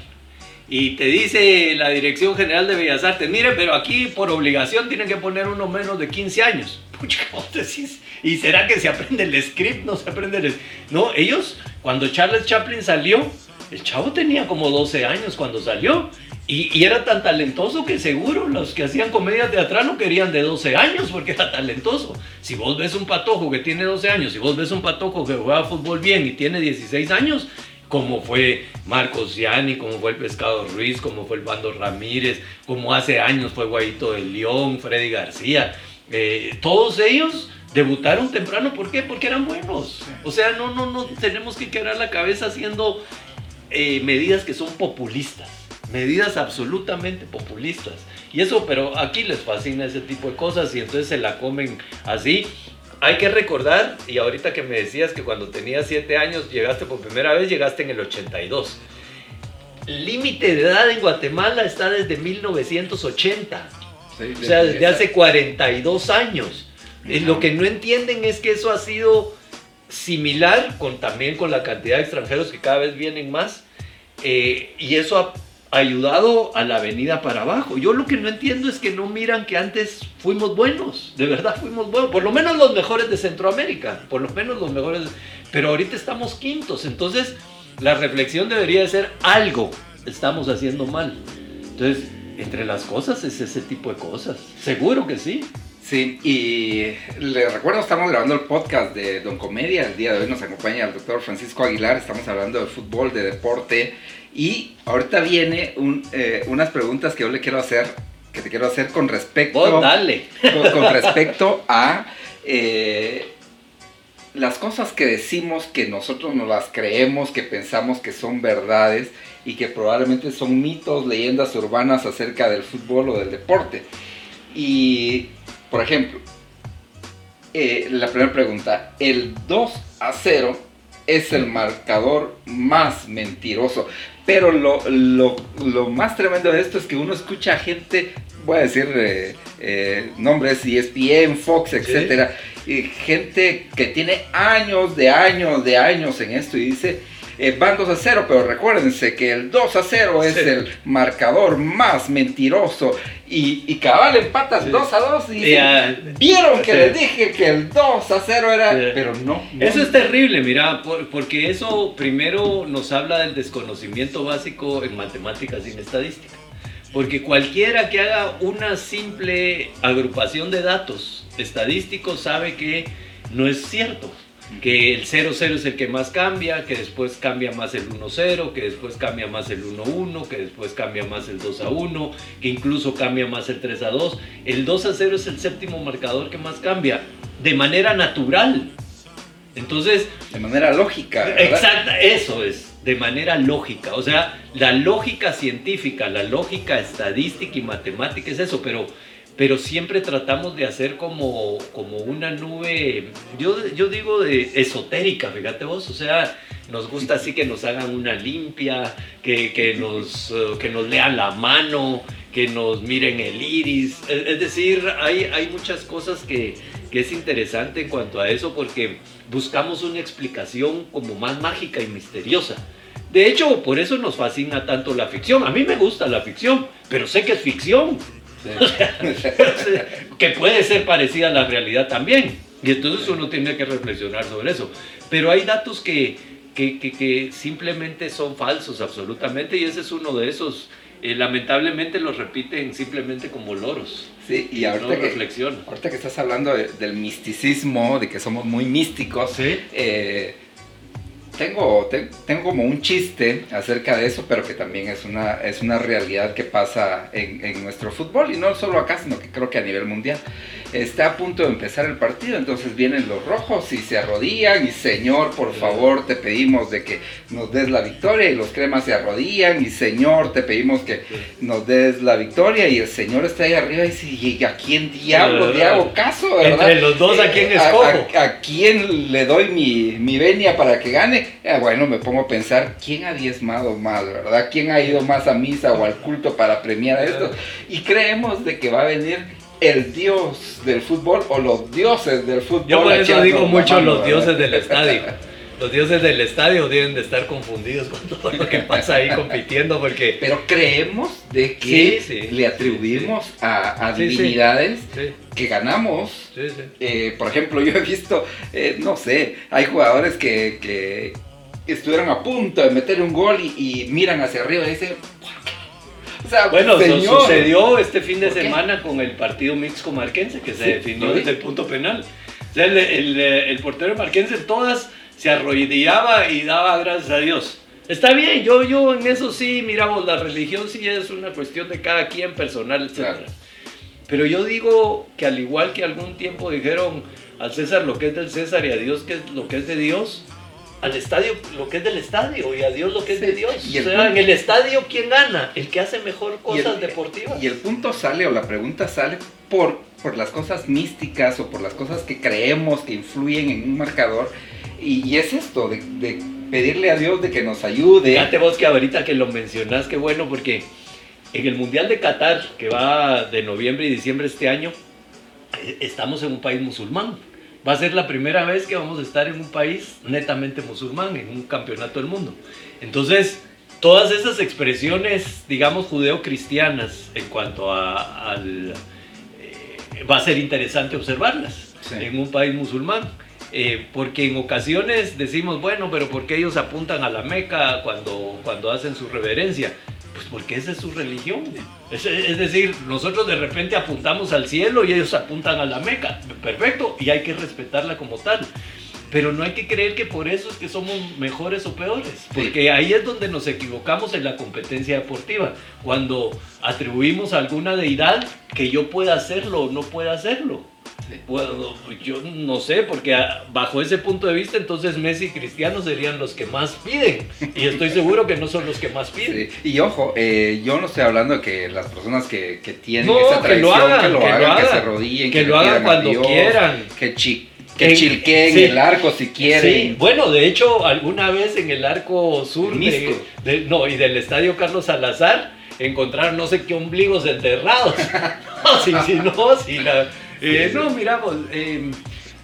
y te dice la Dirección General de Bellas Artes, mire, pero aquí por obligación tienen que poner uno menos de 15 años. [LAUGHS] Pucha, vos decís, ¿y será que se aprende el script? No se aprende el... No, ellos, cuando Charles Chaplin salió, el chavo tenía como 12 años cuando salió. Y, era tan talentoso que seguro los que hacían comedia teatral no querían de 12 años porque era talentoso. Si vos ves un patojo que tiene 12 años, si vos ves un patojo que juega fútbol bien y tiene 16 años, como fue Marcos Gianni, como fue el Pescado Ruiz, como fue el Bando Ramírez, como hace años fue Guaito de León, Freddy García. Eh, todos ellos debutaron temprano, ¿por qué? Porque eran buenos. O sea, no, no, no tenemos que quebrar la cabeza haciendo eh, medidas que son populistas. medidas absolutamente populistas. Y eso, pero aquí les fascina ese tipo de cosas y entonces se la comen así. Hay que recordar, y ahorita que me decías que cuando tenías 7 años llegaste por primera vez, llegaste en el 82. El límite de edad en Guatemala está desde 1980. o sea, desde hace 42 años. Lo que no entienden es que eso ha sido similar con, también con la cantidad de extranjeros que cada vez vienen más. Eh, y eso ha ayudado a la avenida para abajo. Yo lo que no entiendo es que no miran que antes fuimos buenos, de verdad fuimos buenos, por lo menos los mejores de Centroamérica, por lo menos los mejores, pero ahorita estamos quintos, entonces la reflexión debería de ser algo estamos haciendo mal. Entonces, entre las cosas es ese tipo de cosas, seguro que sí. Sí, y le recuerdo, estamos grabando el podcast de Don Comedia. El día de hoy nos acompaña el doctor Francisco Aguilar. Estamos hablando de fútbol, de deporte. Y ahorita viene eh, unas preguntas que yo le quiero hacer, que te quiero hacer con respecto, dale. Con, respecto a eh, las cosas que decimos que nosotros nos las creemos, que pensamos que son verdades y que probablemente son mitos, leyendas urbanas acerca del fútbol o del deporte. Y por ejemplo, eh, la primera pregunta, el 2 a 0 es el marcador más mentiroso. Pero lo, más tremendo de esto es que uno escucha a gente, voy a decir eh, eh, nombres, ESPN, Fox, etcétera, y gente que tiene años de años de años en esto y dice, eh, van 2 a 0, pero recuérdense que el 2 a 0 es el marcador más mentiroso. Y, y cabal empatas 2 a 2 y vieron que les dije que el 2 a 0 era, pero no, Eso es terrible, mira, porque eso primero nos habla del desconocimiento básico en matemáticas y en estadística. Porque cualquiera que haga una simple agrupación de datos estadísticos sabe que no es cierto que el 0-0 es el que más cambia, que después cambia más el 1-0, que después cambia más el 1-1, que después cambia más el 2-1, que incluso cambia más el 3-2. El 2-0 es el séptimo marcador que más cambia, de manera natural. Entonces... De manera lógica. Exacta, eso es, de manera lógica. O sea, la lógica científica, la lógica estadística y matemática es eso, pero pero siempre tratamos de hacer como, como una nube, yo, yo digo de esotérica, fíjate vos, o sea, nos gusta así que nos hagan una limpia, que, que nos, eh, que nos lean la mano, que nos miren el iris, es, decir, hay, hay muchas cosas que, que es interesante en cuanto a eso porque buscamos una explicación como más mágica y misteriosa. De hecho, por eso nos fascina tanto la ficción. A mí me gusta la ficción, pero sé que es ficción. [LAUGHS] que puede ser parecida a la realidad también. Y entonces uno tiene que reflexionar sobre eso. Pero hay datos que, que, que, simplemente son falsos, absolutamente, y ese es uno de esos. Eh, lamentablemente los repiten simplemente como loros. Sí, y ahorita, no que, ahorita que estás hablando del misticismo, de que somos muy místicos, ¿Sí? Eh, tengo, tengo como un chiste acerca de eso, pero que también es una, es una realidad que pasa en, en, nuestro fútbol, y no solo acá, sino que creo que a nivel mundial. Está a punto de empezar el partido, entonces vienen los rojos y se arrodillan, y Señor, por favor, te pedimos de que nos des la victoria, y los cremas se arrodillan, y Señor, te pedimos que nos des la victoria, y el Señor está ahí arriba y dice, ¿y a quién diablo le hago caso? ¿verdad? Entre los dos, ¿a quién eh, escojo? A, a, quién le doy mi, mi venia para que gane? Eh, bueno, me pongo a pensar, ¿quién ha diezmado más, verdad? ¿Quién ha ido más a misa o al culto para premiar esto? Y creemos de que va a venir el dios del fútbol o los dioses del fútbol. Yo por eso digo mucho los dioses del [LAUGHS] estadio. Los dioses del estadio deben de estar confundidos con todo lo que pasa ahí compitiendo porque... Pero creemos de que le atribuimos a, divinidades que ganamos. Eh, por ejemplo, yo he visto, eh, no sé, hay jugadores que, que estuvieron a punto de meter un gol y, miran hacia arriba y dicen, O sea, bueno, eso sucedió este fin de semana con el partido mixto marquense que se definió desde el punto penal. O sea, el, el, portero marquense todas se arrodillaba y daba gracias a Dios. Está bien, yo, yo en eso sí, miramos, la religión sí es una cuestión de cada quien personal, etc. Pero yo digo que al igual que algún tiempo dijeron al César lo que es del César y a Dios que es lo que es de Dios, al estadio lo que es del estadio y a Dios lo que es de Dios. o sea, en el estadio, ¿quién gana? El que hace mejor cosas deportivas. Y el punto sale, o la pregunta sale, por, por las cosas místicas o por las cosas que creemos que influyen en un marcador. Y, es esto, de, de, pedirle a Dios de que nos ayude. Fíjate vos que ahorita que lo mencionás, qué bueno, porque en el Mundial de Qatar, que va de noviembre y diciembre este año, eh, estamos en un país musulmán va a ser la primera vez que vamos a estar en un país netamente musulmán, en un campeonato del mundo. Entonces, todas esas expresiones, digamos, judeo-cristianas en cuanto a, al... Eh, va a ser interesante observarlas en un país musulmán. Eh, porque en ocasiones decimos, bueno, pero ¿por qué ellos apuntan a la Meca cuando, cuando hacen su reverencia? Pues porque esa es su religión. Es, decir, nosotros de repente apuntamos al cielo y ellos apuntan a la Meca. Perfecto, y hay que respetarla como tal. Pero no hay que creer que por eso es que somos mejores o peores, porque ahí es donde nos equivocamos en la competencia deportiva, cuando atribuimos a alguna deidad que yo pueda hacerlo o no pueda hacerlo. Bueno, yo no sé, porque bajo ese punto de vista, entonces Messi y Cristiano serían los que más piden. Y estoy seguro que no son los que más piden. Y ojo, eh, yo no estoy hablando de que las personas que, tienen esa tradición, que lo hagan, que, lo hagan, que, se rodillen, que, lo hagan cuando quieran. Que, que chilqueen el arco si quieren. Sí, bueno, de hecho, alguna vez en el arco sur de, no, y del estadio Carlos Salazar encontraron no sé qué ombligos enterrados. [LAUGHS] no, si, si no, si la eh, no, miramos, em,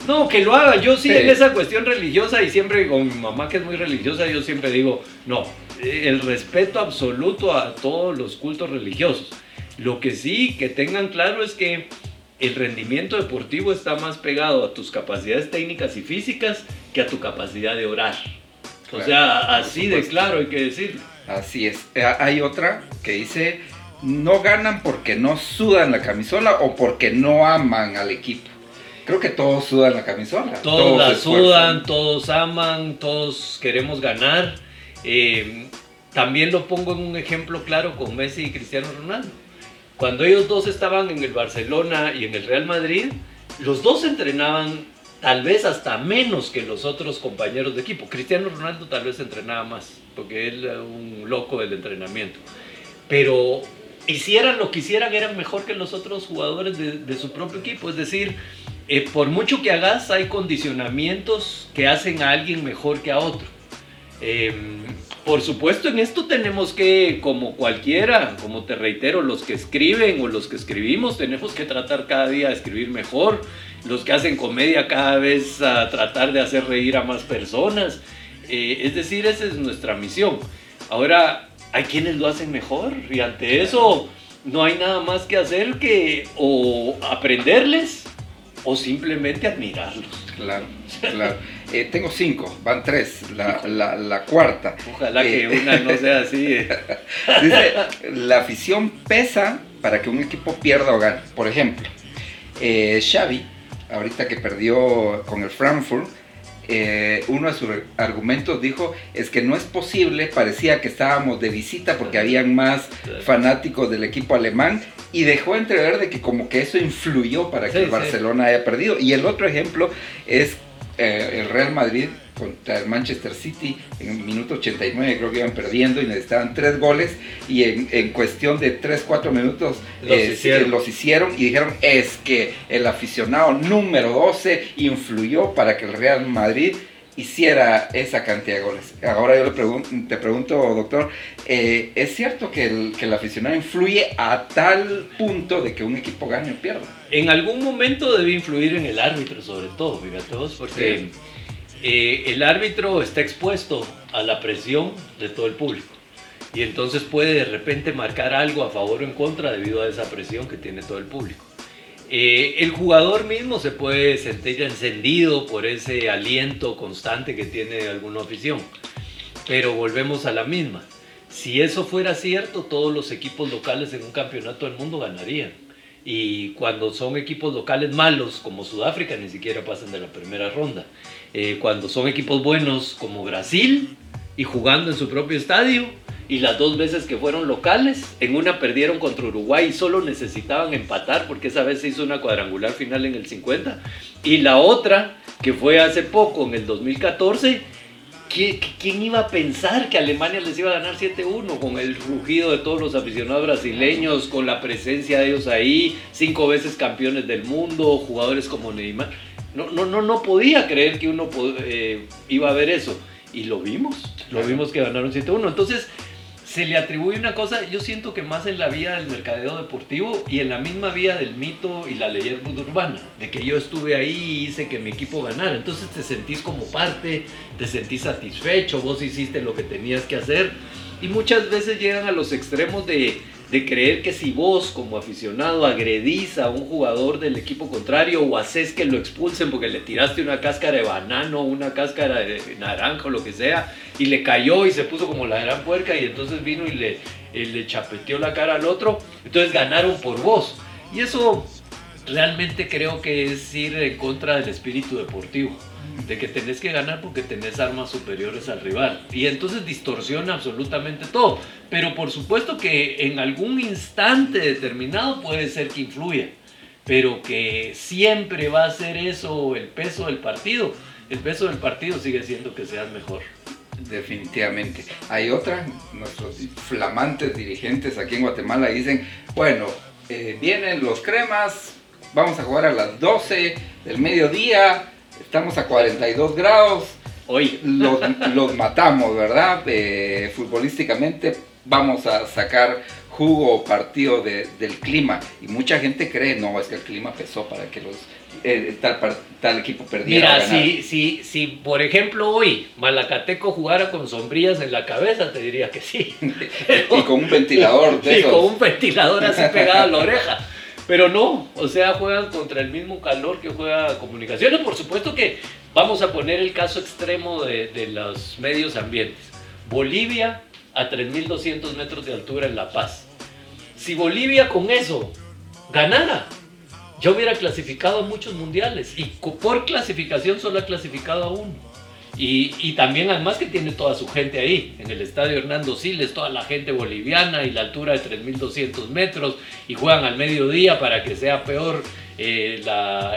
no, que lo haga. Yo sí, en esa cuestión religiosa y siempre con mi mamá que es muy religiosa, yo siempre digo, no, eh, el respeto absoluto a todos los cultos religiosos. Lo que sí que tengan claro es que el rendimiento deportivo está más pegado a tus capacidades técnicas y físicas que a tu capacidad de orar. o sea, así de claro hay que decirlo. Así es. Eh, hay otra que dice, no ganan porque no sudan la camisola o porque no aman al equipo. Creo que todos sudan la camisola. Todos, la sudan, todos aman, todos queremos ganar. Eh, también lo pongo en un ejemplo claro con Messi y Cristiano Ronaldo. Cuando ellos dos estaban en el Barcelona y en el Real Madrid, los dos entrenaban tal vez hasta menos que los otros compañeros de equipo. Cristiano Ronaldo tal vez entrenaba más, porque él era un loco del entrenamiento. Pero hicieran lo que hicieran, eran mejor que los otros jugadores de, su propio equipo. Es decir, eh, por mucho que hagas, hay condicionamientos que hacen a alguien mejor que a otro. Em, por supuesto, en esto tenemos que, como cualquiera, como te reitero, los que escriben o los que escribimos, tenemos que tratar cada día de escribir mejor. Los que hacen comedia cada vez a tratar de hacer reír a más personas. Eh, es decir, esa es nuestra misión. Ahora, hay quienes lo hacen mejor y ante eso no hay nada más que hacer que o aprenderles o simplemente admirarlos. Claro, claro. [LAUGHS] Eh, tengo cinco, van tres, la, cuarta. Ojalá que eh, una no sea así. [LAUGHS] Dice, la afición pesa para que un equipo pierda o gane. Por ejemplo, eh, Xavi, ahorita que perdió con el Frankfurt, eh, uno de sus argumentos dijo es que no es posible, parecía que estábamos de visita porque habían más fanáticos del equipo alemán y dejó entrever de que como que eso influyó para que el Barcelona haya perdido. Y el otro ejemplo es eh, el Real Madrid contra el Manchester City en el minuto 89 creo que iban perdiendo y necesitaban tres goles y en, cuestión de 3-4 minutos eh, los, hicieron. y dijeron es que el aficionado número 12 influyó para que el Real Madrid hiciera esa cantidad de goles. Ahora yo le pregunto, te pregunto, doctor, eh, ¿es cierto que el, que el aficionado influye a tal punto de que un equipo gane o pierda? En algún momento debe influir en el árbitro, sobre todo, fíjate vos, porque... Eh, el árbitro está expuesto a la presión de todo el público y entonces puede de repente marcar algo a favor o en contra debido a esa presión que tiene todo el público. Eh, el jugador mismo se puede sentir encendido por ese aliento constante que tiene alguna afición, pero volvemos a la misma. Si eso fuera cierto, todos los equipos locales en un campeonato del mundo ganarían. Y cuando son equipos locales malos, como Sudáfrica, ni siquiera pasan de la primera ronda. Eh, cuando son equipos buenos como Brasil y jugando en su propio estadio. Y las dos veces que fueron locales, en una perdieron contra Uruguay y solo necesitaban empatar porque esa vez se hizo una cuadrangular final en el 50. Y la otra, que fue hace poco, en el 2014, ¿Quién iba a pensar que Alemania les iba a ganar 7-1 con el rugido de todos los aficionados brasileños, con la presencia de ellos ahí, cinco veces campeones del mundo, jugadores como Neymar? No, no, no, no podía creer que uno eh, iba a ver eso. Y lo vimos, lo vimos que ganaron 7-1. Entonces, se le atribuye una cosa, yo siento que más en la vía del mercadeo deportivo y en la misma vía del mito y la leyenda urbana, de que yo estuve ahí y hice que mi equipo ganara. Entonces te sentís como parte, te sentís satisfecho, vos hiciste lo que tenías que hacer. Y muchas veces llegan a los extremos de, de creer que si vos como aficionado agredís a un jugador del equipo contrario o haces que lo expulsen porque le tiraste una cáscara de banano, una cáscara de naranja o lo que sea, y le cayó y se puso como la gran puerca y entonces vino y le, chapeteó la cara al otro, entonces ganaron por vos. Y eso realmente creo que es ir en contra del espíritu deportivo de que tenés que ganar porque tenés armas superiores al rival. Y entonces distorsiona absolutamente todo. Pero por supuesto que en algún instante determinado puede ser que influya. Pero que siempre va a ser eso el peso del partido. El peso del partido sigue siendo que seas mejor. Definitivamente. Hay otra, nuestros flamantes dirigentes aquí en Guatemala dicen, bueno, eh, vienen los cremas, vamos a jugar a las 12 del mediodía, estamos a 42 grados, hoy los, matamos, ¿verdad? Eh, futbolísticamente vamos a sacar jugo partido del clima y mucha gente cree, no, es que el clima pesó para que los eh, tal, equipo perdiera. Mira, si, si, si por ejemplo hoy Malacateco jugara con sombrillas en la cabeza, te diría que sí. [LAUGHS] y con un ventilador de [LAUGHS] Y con un ventilador así pegado a la oreja. [LAUGHS] Pero no, o sea, juegan contra el mismo calor que juega comunicaciones. Por supuesto que vamos a poner el caso extremo de, los medios ambientes. Bolivia a 3.200 metros de altura en La Paz. Si Bolivia con eso ganara, yo hubiera clasificado a muchos mundiales y por clasificación solo ha clasificado a uno. Y, también además que tiene toda su gente ahí, en el estadio Hernando Siles, toda la gente boliviana y la altura de 3.200 metros y juegan al mediodía para que sea peor eh,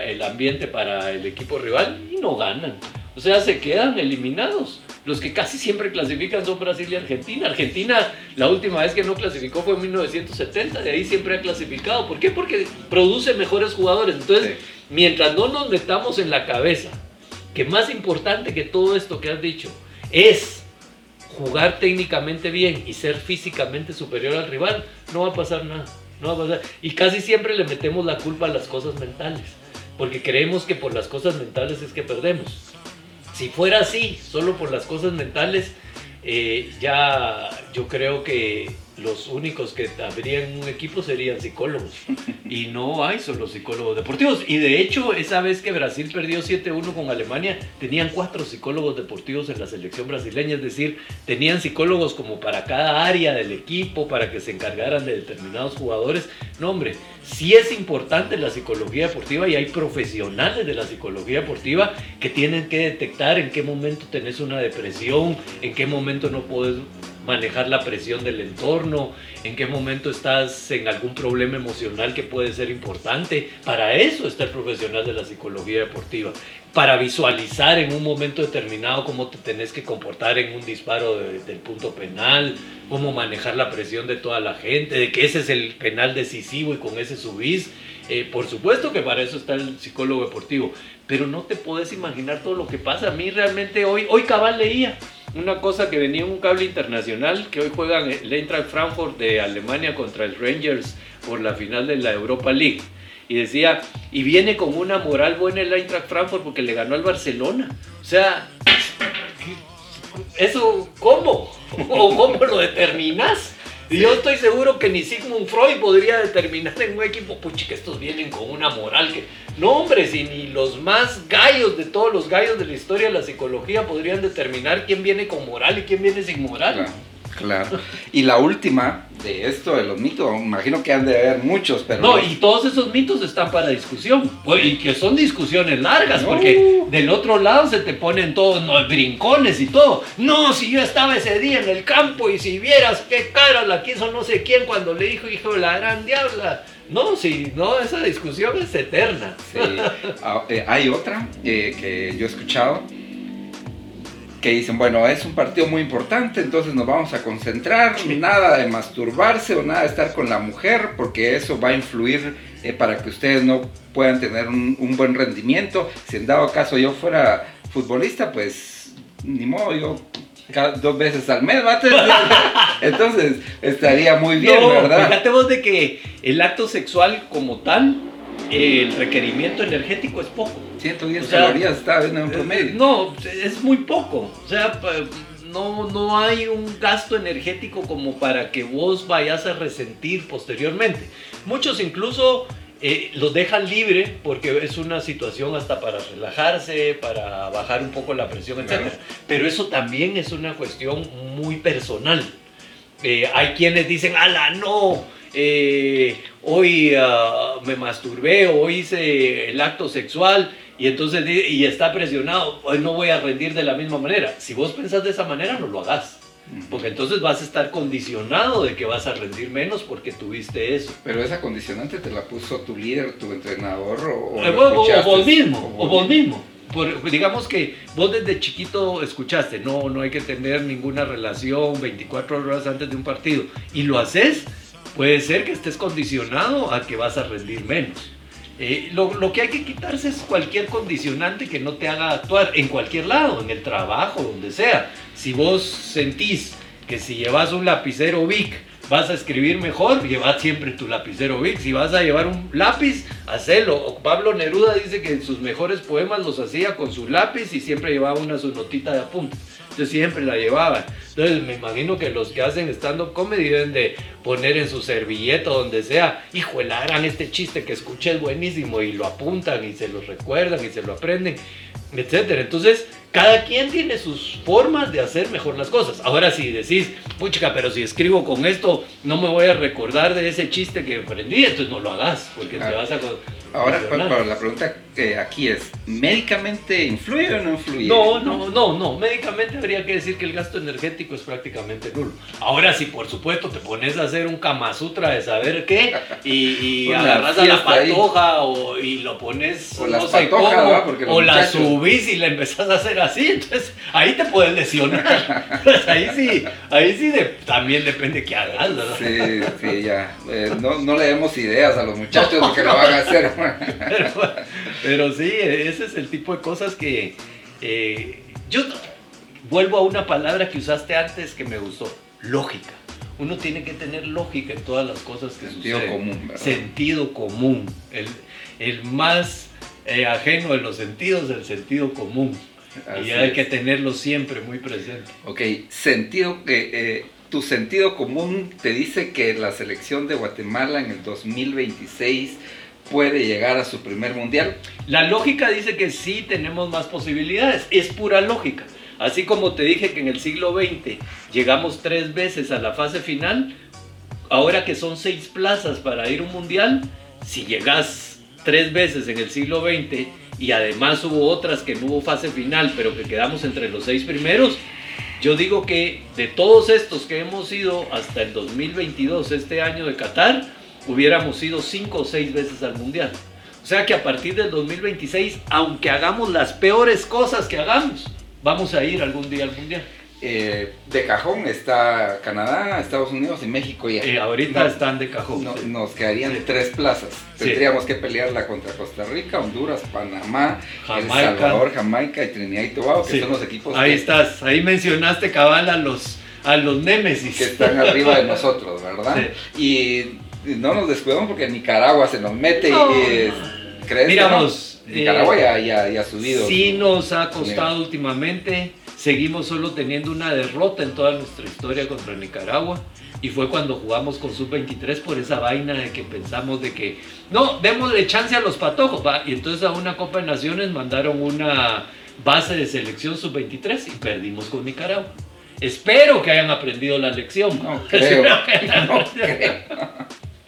el ambiente para el equipo rival y no ganan. O sea, se quedan eliminados. Los que casi siempre clasifican son Brasil y Argentina. Argentina, la última vez que no clasificó fue en 1970, de ahí siempre ha clasificado. ¿Por qué? Porque produce mejores jugadores. Entonces, mientras no nos metamos en la cabeza que más importante que todo esto que has dicho es jugar técnicamente bien y ser físicamente superior al rival, no va a pasar nada. No va a pasar. Y casi siempre le metemos la culpa a las cosas mentales, porque creemos que por las cosas mentales es que perdemos. Si fuera así, solo por las cosas mentales, eh, ya yo creo que los únicos que habrían un equipo serían psicólogos. Y no hay solo psicólogos deportivos. Y de hecho, esa vez que Brasil perdió 7-1 con Alemania, tenían cuatro psicólogos deportivos en la selección brasileña. Es decir, tenían psicólogos como para cada área del equipo, para que se encargaran de determinados jugadores. No, hombre, sí es importante la psicología deportiva y hay profesionales de la psicología deportiva que tienen que detectar en qué momento tenés una depresión, en qué momento no puedes manejar la presión del entorno, en qué momento estás en algún problema emocional que puede ser importante. Para eso está el profesional de la psicología deportiva, para visualizar en un momento determinado cómo te tenés que comportar en un disparo del punto penal, cómo manejar la presión de toda la gente, de que ese es el penal decisivo y con ese subís. Eh, por supuesto que para eso está el psicólogo deportivo, pero no te puedes imaginar todo lo que pasa. A mí realmente hoy, hoy cabal leía una cosa que venía en un cable internacional, que hoy juegan el Eintracht Frankfurt de Alemania contra el Rangers por la final de la Europa League. Y decía, y viene con una moral buena el Eintracht Frankfurt porque le ganó al Barcelona. O sea, ¿eso cómo? [LAUGHS] ¿O cómo lo determinas? Y yo estoy seguro que ni Sigmund Freud podría determinar en un equipo, puchi, que estos vienen con una moral que... No, hombre, si ni los más gallos de todos los gallos de la historia de la psicología podrían determinar quién viene con moral y quién viene sin moral. Y la última de esto, de los mitos, imagino que han de haber muchos, pero... No, y todos esos mitos están para discusión. Pues, y que son discusiones largas, porque del otro lado se te ponen todos los brincones y todo. No, si yo estaba ese día en el campo y si vieras qué cara la quiso no sé quién cuando le dijo, hijo de la gran diabla. No, sí, no, esa discusión es eterna. Sí. Ah, eh, hay otra eh, que yo he escuchado que dicen, bueno, es un partido muy importante, entonces nos vamos a concentrar, nada de masturbarse o nada de estar con la mujer, porque eso va a influir eh, para que ustedes no puedan tener un, un, buen rendimiento. Si en dado caso yo fuera futbolista, pues ni modo, yo cada, dos veces al mes, ¿va? [LAUGHS] entonces estaría muy bien, no, ¿verdad? Fíjate vos de que el acto sexual como tal, el requerimiento energético es poco. 110 o sea, calorías está en un promedio. No, es muy poco. O sea, no, no hay un gasto energético como para que vos vayas a resentir posteriormente. Muchos incluso eh, los dejan libre porque es una situación hasta para relajarse, para bajar un poco la presión, etc. Claro. Pero eso también es una cuestión muy personal. Eh, hay quienes dicen, ala, no, eh, hoy uh, me masturbé, hoy hice el acto sexual y entonces y está presionado, hoy no voy a rendir de la misma manera. Si vos pensás de esa manera, no lo hagas. Porque entonces vas a estar condicionado de que vas a rendir menos porque tuviste eso. Pero esa condicionante te la puso tu líder, tu entrenador o, eh, o, o vos mismo. O vos mismo. Por, digamos que vos desde chiquito escuchaste, no, no hay que tener ninguna relación 24 horas antes de un partido. Y lo haces, puede ser que estés condicionado a que vas a rendir menos. Eh, lo, que hay que quitarse es cualquier condicionante que no te haga actuar en cualquier lado, en el trabajo, donde sea. Si vos sentís que si llevas un lapicero Vic vas a escribir mejor, llevad siempre tu lapicero Vic. Si vas a llevar un lápiz, hacelo. Pablo Neruda dice que sus mejores poemas los hacía con su lápiz y siempre llevaba una su notita de apunte. Entonces siempre la llevaban. Entonces me imagino que los que hacen stand-up comedy deben de poner en su servilleta donde sea, hijo, la gran este chiste que escuché es buenísimo y lo apuntan y se lo recuerdan y se lo aprenden, etcétera. Entonces cada quien tiene sus formas de hacer mejor las cosas. Ahora si decís, puchica, pero si escribo con esto, no me voy a recordar de ese chiste que aprendí, entonces no lo hagas, porque Ah. te vas a... Ahora, pero la pregunta que aquí es, ¿médicamente influye o no influye? No, no, no, no. Médicamente habría que decir que el gasto energético es prácticamente nulo. Ahora sí, por supuesto, te pones a hacer un Kama Sutra de saber qué y, y [LAUGHS] agarras a la ahí. patoja o, y lo pones O no las sé patojas, cómo, ¿va? Porque los o la subís y la empezás a hacer así. Entonces ahí te puedes lesionar. [LAUGHS] Pues ahí sí, ahí sí de- también depende qué hagas, ¿verdad? Sí, sí, ya. Eh, no, no le demos ideas a los muchachos de que lo van a hacer. [LAUGHS] pero, pero sí, ese es el tipo de cosas que eh, yo vuelvo a una palabra que usaste antes que me gustó, lógica. Uno tiene que tener lógica en todas las cosas que Sentido suceden. común, ¿verdad? Sentido común. El, el más eh, ajeno de los sentidos, el sentido común. Así y hay es. que tenerlo siempre muy presente. Ok, sentido que eh, tu sentido común te dice que la selección de Guatemala en el 2026 puede llegar a su primer mundial. La lógica dice que sí tenemos más posibilidades, es pura lógica. Así como te dije que en el siglo XX llegamos tres veces a la fase final, ahora que son seis plazas para ir a un mundial, si llegas tres veces en el siglo XX y además hubo otras que no hubo fase final, pero que quedamos entre los seis primeros, yo digo que de todos estos que hemos ido hasta el 2022, este año de Qatar, hubiéramos ido cinco o seis veces al mundial. O sea que a partir del 2026, aunque hagamos las peores cosas que hagamos, vamos a ir algún día al mundial. Eh, de cajón está Canadá, Estados Unidos y México ya. Eh, ahorita No, están de cajón. no- sí. nos quedarían Sí. tres plazas. Sí. Tendríamos que pelearla contra Costa Rica, Honduras, Panamá, El. Salvador, Jamaica y Trinidad y Tobago, que son los equipos Ahí que, estás, ahí mencionaste cabal a los, a los némesis. que están arriba de nosotros, ¿verdad? [LAUGHS] Y no nos descuidamos porque Nicaragua se nos mete No, y ¿crees Mira que no? vos, Nicaragua eh, ya, ya, ya ha subido. Sí nos ha costado nivel. últimamente. Seguimos solo teniendo una derrota en toda nuestra historia contra Nicaragua. Y fue cuando jugamos con Sub-23 por esa vaina de que pensamos de que, no, démosle chance a los patojos. va. Y entonces a una Copa de Naciones mandaron una base de selección Sub-23 y perdimos con Nicaragua. Espero que hayan aprendido la lección. No [LAUGHS] creo, Espero que hayan no creo.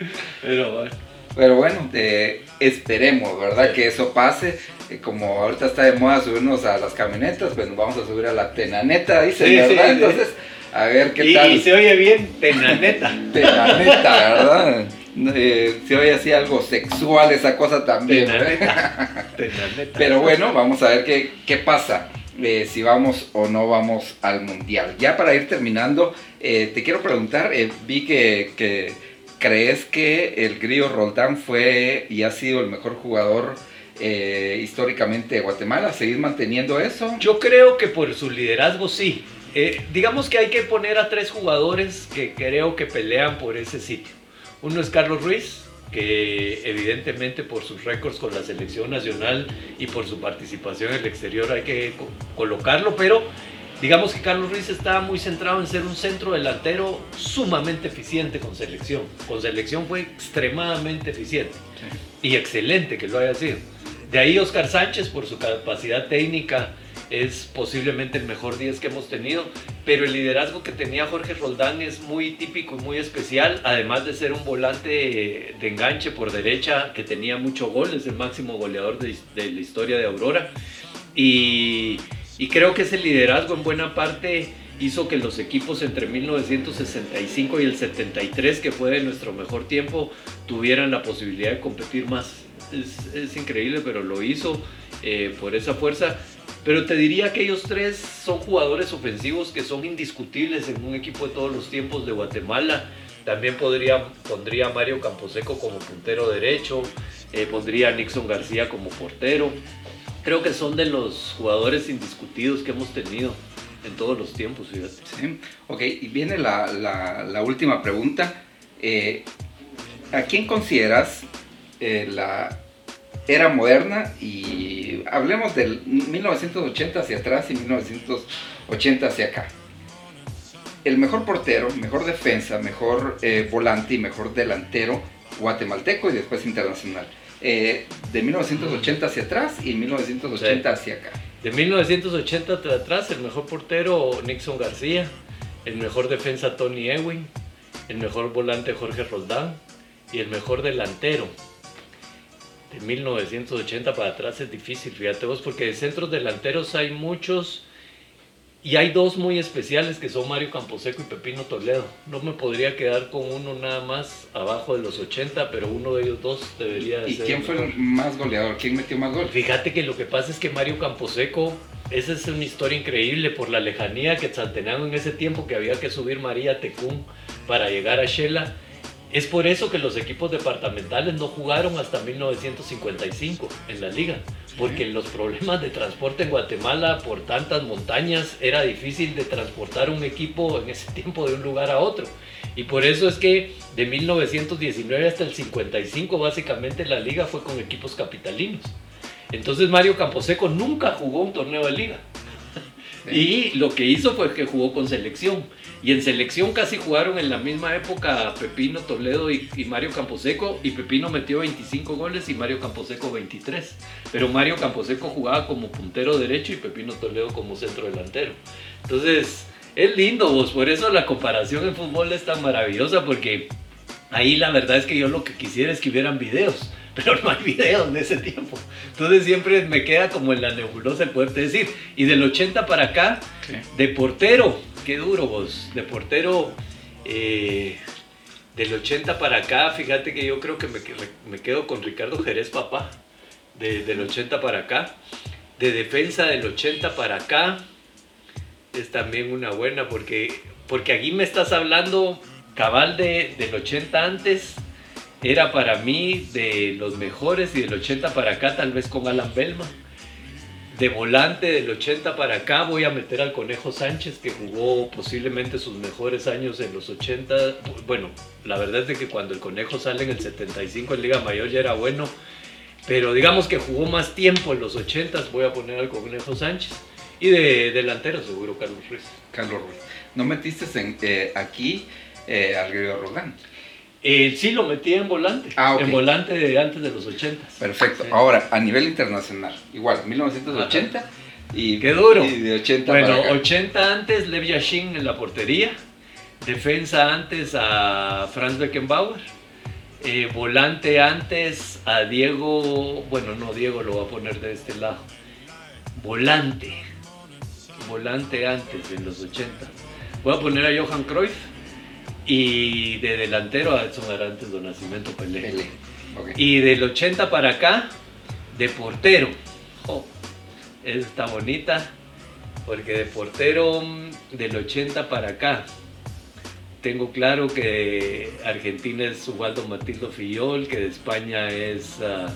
[LAUGHS] Pero bueno. Pero bueno, eh, esperemos, ¿verdad? Sí. Que eso pase. Eh, como ahorita está de moda subirnos a las camionetas, pues nos vamos a subir a la tenaneta, dicen, Sí, ¿verdad? sí. Entonces, a ver qué Y, tal. y se oye bien, tenaneta. [LAUGHS] Tenaneta, ¿verdad? Eh, se oye así algo sexual esa cosa también. Tenaneta. [LAUGHS] Tenaneta. Pero bueno, vamos a ver qué, qué pasa. eh, si vamos o no vamos al Mundial. Ya para ir terminando, eh, te quiero preguntar, eh, vi que, crees que el Grillo Roldán fue y ha sido el mejor jugador históricamente de Guatemala. ¿Seguís manteniendo eso? Yo creo que por su liderazgo sí. digamos que hay que poner a tres jugadores que creo que pelean por ese sitio. Uno es Carlos Ruiz, que evidentemente por sus récords con la selección nacional y por su participación en el exterior hay que colocarlo, pero digamos que Carlos Ruiz está muy centrado en ser un centro delantero sumamente eficiente con selección. Con selección fue extremadamente eficiente y excelente que lo haya sido. De ahí Oscar Sánchez por su capacidad técnica es posiblemente el mejor 10 que hemos tenido, pero el liderazgo que tenía Jorge Roldán es muy típico y muy especial, además de ser un volante de enganche por derecha que tenía muchos goles, el máximo goleador de, la historia de Aurora. Y, y creo que ese liderazgo en buena parte hizo que los equipos entre 1965 y el 73, que fue de nuestro mejor tiempo, tuvieran la posibilidad de competir más. Es, increíble, pero lo hizo eh, por esa fuerza. Pero te diría que ellos tres son jugadores ofensivos que son indiscutibles en un equipo de todos los tiempos de Guatemala. También podría, pondría a Mario Camposeco como puntero derecho, eh, pondría a Nixon García como portero. Creo que son de los jugadores indiscutidos que hemos tenido en todos los tiempos. Sí. Ok, y viene la, la, última pregunta. Eh, ¿A quién consideras eh, la era moderna y hablemos del 1980 hacia atrás y 1980 hacia acá. El mejor portero, mejor defensa, mejor eh, volante y mejor delantero guatemalteco y después internacional. Eh, de 1980 hacia atrás y 1980 hacia acá. De 1980 hacia atrás, el mejor portero Nixon García, el mejor defensa Tony Ewing, el mejor volante Jorge Roldán. Y el mejor delantero de 1980 para atrás es difícil, fíjate vos, porque de centros delanteros hay muchos y hay dos muy especiales que son Mario Camposeco y Pepino Toledo. No me podría quedar con uno nada más abajo de los 80, pero uno de ellos dos debería ¿Y quién fue el más goleador? ¿Quién metió más gol? Fíjate que lo que pasa es que Mario Camposeco, esa es una historia increíble por la lejanía que Quetzaltenango en ese tiempo que había que subir María Tecún para llegar a Shela es por eso que los equipos departamentales no jugaron hasta 1955 en la liga, porque los problemas de transporte en Guatemala por tantas montañas era difícil de transportar un equipo en ese [LAUGHS] tiempo de un lugar a otro. Y por eso es que de 1919 hasta el 55 básicamente la liga fue con equipos capitalinos. Entonces Mario Camposeco nunca jugó un torneo de liga. Y lo que hizo fue que jugó con selección. Y en selección casi jugaron en la misma época Pepino Toledo y, Mario Camposeco. Y Pepino metió 25 goles y Mario Camposeco 23. Pero Mario Camposeco jugaba como puntero derecho y Pepino Toledo como centro delantero. Entonces, es lindo vos. Por eso la comparación en fútbol es tan maravillosa porque ahí la verdad es que yo lo que quisiera es que hubieran videos pero no hay videos de ese tiempo. Entonces siempre me queda como en la nebulosa el poderte decir. Y del 80 para acá, de portero, qué duro vos, de portero, eh, del 80 para acá, fíjate que yo creo que me, quedo con Ricardo Jerez Papá, del 80 para acá. De defensa del 80 para acá, es también una buena, porque, porque aquí me estás hablando cabal de, del 80 antes era para mí de los mejores y del 80 para acá, tal vez con Alan Belma. De volante del 80 para acá voy a meter al Conejo Sánchez que jugó posiblemente sus mejores años en los 80. Bueno, la verdad es de que cuando el Conejo sale en el 75 en Liga Mayor ya era bueno, pero digamos que jugó más tiempo en los 80 voy a poner al Conejo Sánchez. Y de delantero seguro Carlos Ruiz. Carlos Ruiz. ¿No metiste en, eh, aquí eh, al Guerrero? Eh, sí, lo metí en volante. Ah, En volante de antes de los 80. Perfecto. Ahora, a nivel internacional, igual, 1980 y. ¡Qué duro! Y de 80 Bueno, 80 antes, Lev Yashin en la portería. Defensa antes a Franz Beckenbauer. Eh, volante antes a Diego. Bueno, no, Diego lo va a poner de este lado. Volante. Volante antes, en los 80. Voy a poner a Johan Cruyff y de delantero a Edson Arantes Don Nacimiento Pelé. Y del 80 para acá, de portero. Oh, está bonita. porque de portero mm, del 80 para acá, tengo claro que Argentina es Ubaldo Matildo Fillol, que de España es uh,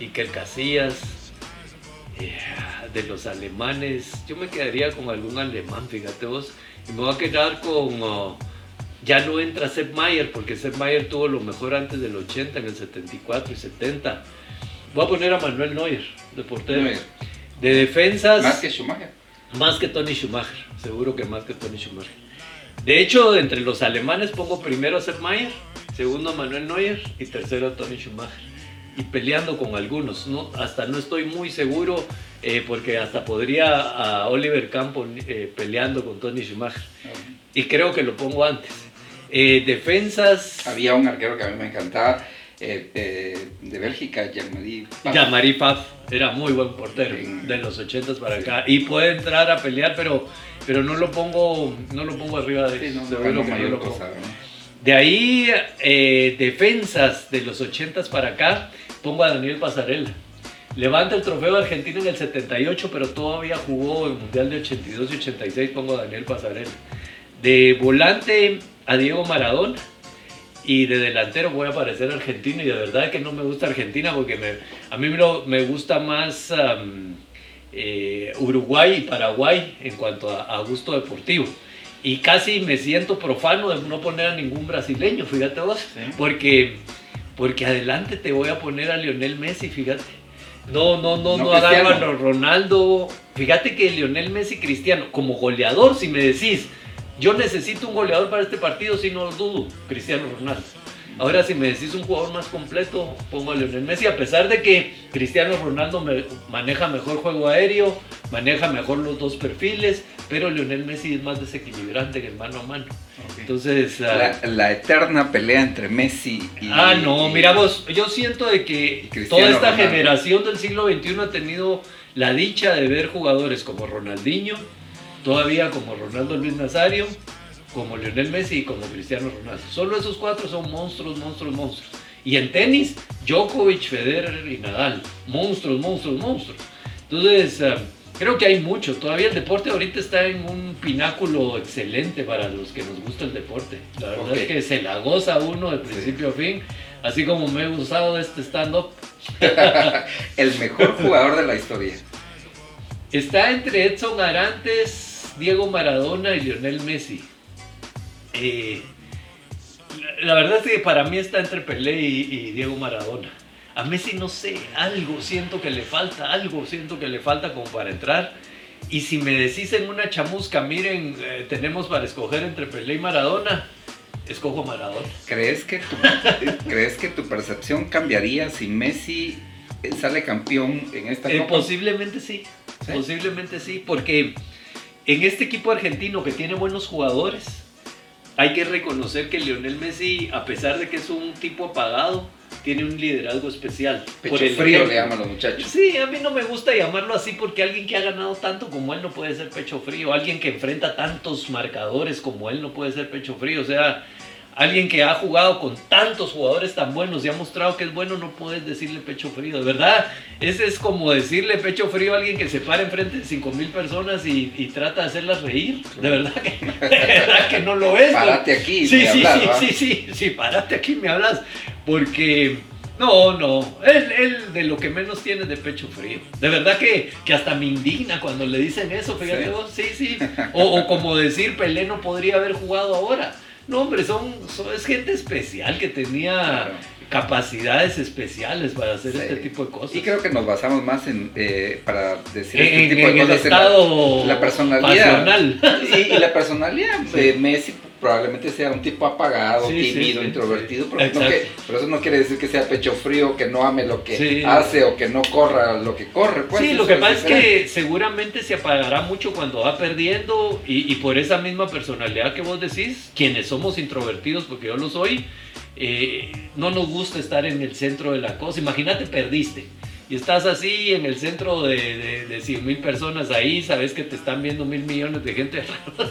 Iker Casillas, eh, de los alemanes, yo me quedaría con algún alemán, fíjate vos, y me voy a quedar con, uh, ya no entra Sepp Mayer, porque Sepp Mayer tuvo lo mejor antes del 80, en el 74 y 70. Voy a poner a Manuel Neuer, de portero. De defensas. Más que Schumacher. Más que Tony Schumacher, seguro que más que Tony Schumacher. De hecho, entre los alemanes pongo primero a Sepp Mayer, segundo a Manuel Neuer y tercero a Tony Schumacher. Y peleando con algunos, ¿no? hasta no estoy muy seguro, eh, porque hasta podría a Oliver Campo eh, peleando con Tony Schumacher. Y creo que lo pongo antes. Eh, defensas. Había un arquero que a mí me encantaba, de Bélgica, Jean-Marie Jean-Marie Paf era muy buen portero de los 80 para acá y puede entrar a pelear, pero, pero no lo pongo no lo pongo arriba de, de ahí eh, defensas de los 80 para acá pongo a Daniel Pasarela. Levanta el trofeo de Argentina en el 78, pero todavía jugó el Mundial de 82 y 86, pongo a Daniel Pasarela. De volante a Diego Maradona y de delantero voy a aparecer argentino y de verdad que no me gusta Argentina porque me, a mí me, gusta más eh, Uruguay y Paraguay en cuanto a, gusto deportivo. Y casi me siento profano de no poner a ningún brasileño, fíjate vos, porque, porque adelante te voy a poner a Lionel Messi, fíjate. No, no, no, no, a Ronaldo. Fíjate que Lionel Messi Cristiano, como goleador, si me decís, yo necesito un goleador para este partido, si no lo dudo, Cristiano Ronaldo. Ahora, si me decís un jugador más completo, pongo a Lionel Messi, a pesar de que Cristiano Ronaldo maneja mejor juego aéreo, maneja mejor los dos perfiles, pero Lionel Messi es más desequilibrante que el mano a mano. Entonces. Ah, la, eterna pelea entre Messi y. Ah, no, mira vos, yo siento de que toda esta generación del siglo XXI ha tenido la dicha de ver jugadores como Ronaldinho, todavía como Ronaldo Luis Nazario, como Lionel Messi y como Cristiano Ronaldo. Solo esos cuatro son monstruos, monstruos, monstruos. Y en tenis, Djokovic, Federer y Nadal. Monstruos, monstruos, monstruos. Entonces, eh, creo que hay mucho. Todavía el deporte ahorita está en un pináculo excelente para los que nos gusta el deporte. La verdad es que se la goza uno de principio a fin. Así como me he gustado este stand-up. [LAUGHS] el mejor jugador de la historia. Está entre Edson Arantes, Diego Maradona y Lionel Messi. Eh, la verdad es que para mí está entre Pelé y, Diego Maradona. A Messi no sé, algo siento que le falta, algo siento que le falta como para entrar. Y si me decís en una chamusca, miren, eh, tenemos para escoger entre Pelé y Maradona, escojo Maradona. ¿Crees que tu, [LAUGHS] ¿crees que tu percepción cambiaría si Messi sale campeón en esta eh, Posiblemente sí, posiblemente sí, porque en este equipo argentino que tiene buenos jugadores, hay que reconocer que Lionel Messi, a pesar de que es un tipo apagado, tiene un liderazgo especial. Pecho frío le llaman los muchachos. Sí, a mí no me gusta llamarlo así porque alguien que ha ganado tanto como él no puede ser pecho frío. Alguien que enfrenta tantos marcadores como él no puede ser pecho frío. O sea, alguien que ha jugado con tantos jugadores tan buenos y ha mostrado que es bueno, no puedes decirle pecho frío. De verdad, ese es como decirle pecho frío a alguien que se para enfrente de 5 mil personas y, trata de hacerlas reír. De verdad que, [LAUGHS] que no lo es. Párate aquí, sí, me sí, hablas, sí, sí, sí, sí, párate aquí, me hablas. Porque no, no, él, de lo que menos tiene de pecho frío. De verdad que, que hasta me indigna cuando le dicen eso, fíjate sí, vos, sí, sí. O, como decir, Pelé no podría haber jugado ahora. No, hombre, son, es gente especial que tenía capacidades especiales para hacer este tipo de cosas. Y creo que nos basamos más en, eh, para decir este tipo de cosas, en la, personalidad. Y, la personalidad de [LAUGHS] Messi probablemente sea un tipo apagado, tímido, introvertido, pero, eso no quiere decir que sea pecho frío, que no ame lo que hace o que no corra lo que corre. Pues, sí, lo que pasa es que seguramente se apagará mucho cuando va perdiendo y, por esa misma personalidad que vos decís, quienes somos introvertidos, porque yo lo soy, eh, no nos gusta estar en el centro de la cosa. Imagínate, perdiste y estás así en el centro de, de, 100 mil personas ahí, sabes que te están viendo mil millones de gente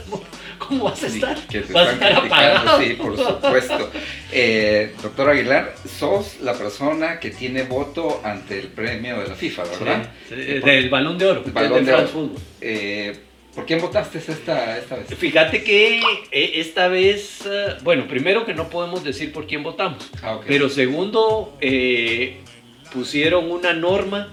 [LAUGHS] ¿cómo vas a estar? vas a estar apagado. Sí, por supuesto. Eh, doctor Aguilar, sos la persona que tiene voto ante el premio de la FIFA, ¿verdad? Sí, del balón de oro, balón de oro. Fútbol. Eh, ¿Por quién votaste esta, esta vez? Fíjate que eh, esta vez, eh, bueno, primero que no podemos decir por quién votamos, Ah, pero segundo, eh, pusieron una norma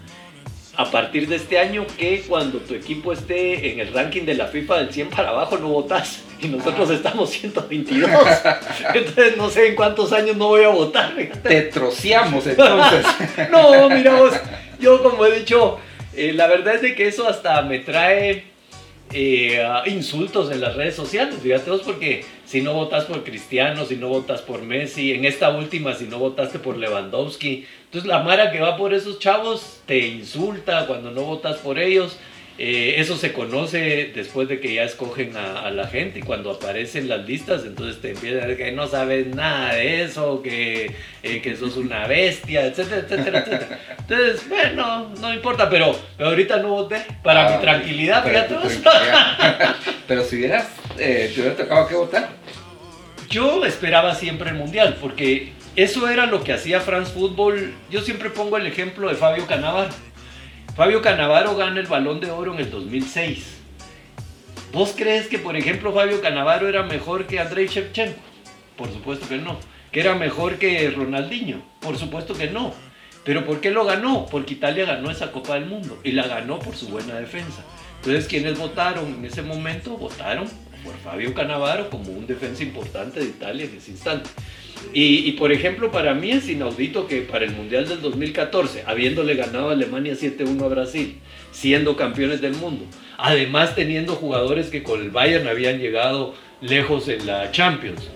a partir de este año que cuando tu equipo esté en el ranking de la FIFA del 100 para abajo no votas y nosotros estamos 122. [LAUGHS] Entonces no sé en cuántos años no voy a votar. Te troceamos [LAUGHS] entonces. No, mira vos, yo como he dicho, eh, la verdad es de que eso hasta me trae eh, ah, insultos en las redes sociales, fíjate vos, porque si no votas por Cristiano, si no votas por Messi, en esta última si no votaste por Lewandowski, entonces la Mara que va por esos chavos te insulta cuando no votas por ellos. Eh, eso se conoce después de que ya escogen a, a la gente y cuando aparecen las listas, entonces te empiezan a decir que no sabes nada de eso, que, eh, que sos una bestia, etcétera, etcétera, etcétera. Entonces, bueno, no importa, pero, pero ahorita no voté para Ah, mi tranquilidad, para fíjate tranquilidad. [LAUGHS] Pero si hubieras, eh, te hubiera tocado que votar. Yo esperaba siempre el mundial, porque eso era lo que hacía France Football. Yo siempre pongo el ejemplo de Fabio Canavaro. Fabio Canavaro gana el balón de oro en el 2006. ¿Vos crees que, por ejemplo, Fabio Canavaro era mejor que Andrei Shevchenko? Por supuesto que no. ¿Que era mejor que Ronaldinho? Por supuesto que no. ¿Pero por qué lo ganó? Porque Italia ganó esa Copa del Mundo y la ganó por su buena defensa. Entonces, quienes votaron en ese momento? Votaron por Fabio Canavaro como un defensa importante de Italia en ese instante. Y, y, por ejemplo, para mí es inaudito que para el Mundial del 2014, habiéndole ganado a Alemania 7-1 a Brasil, siendo campeones del mundo, además teniendo jugadores que con el Bayern habían llegado lejos en la Champions,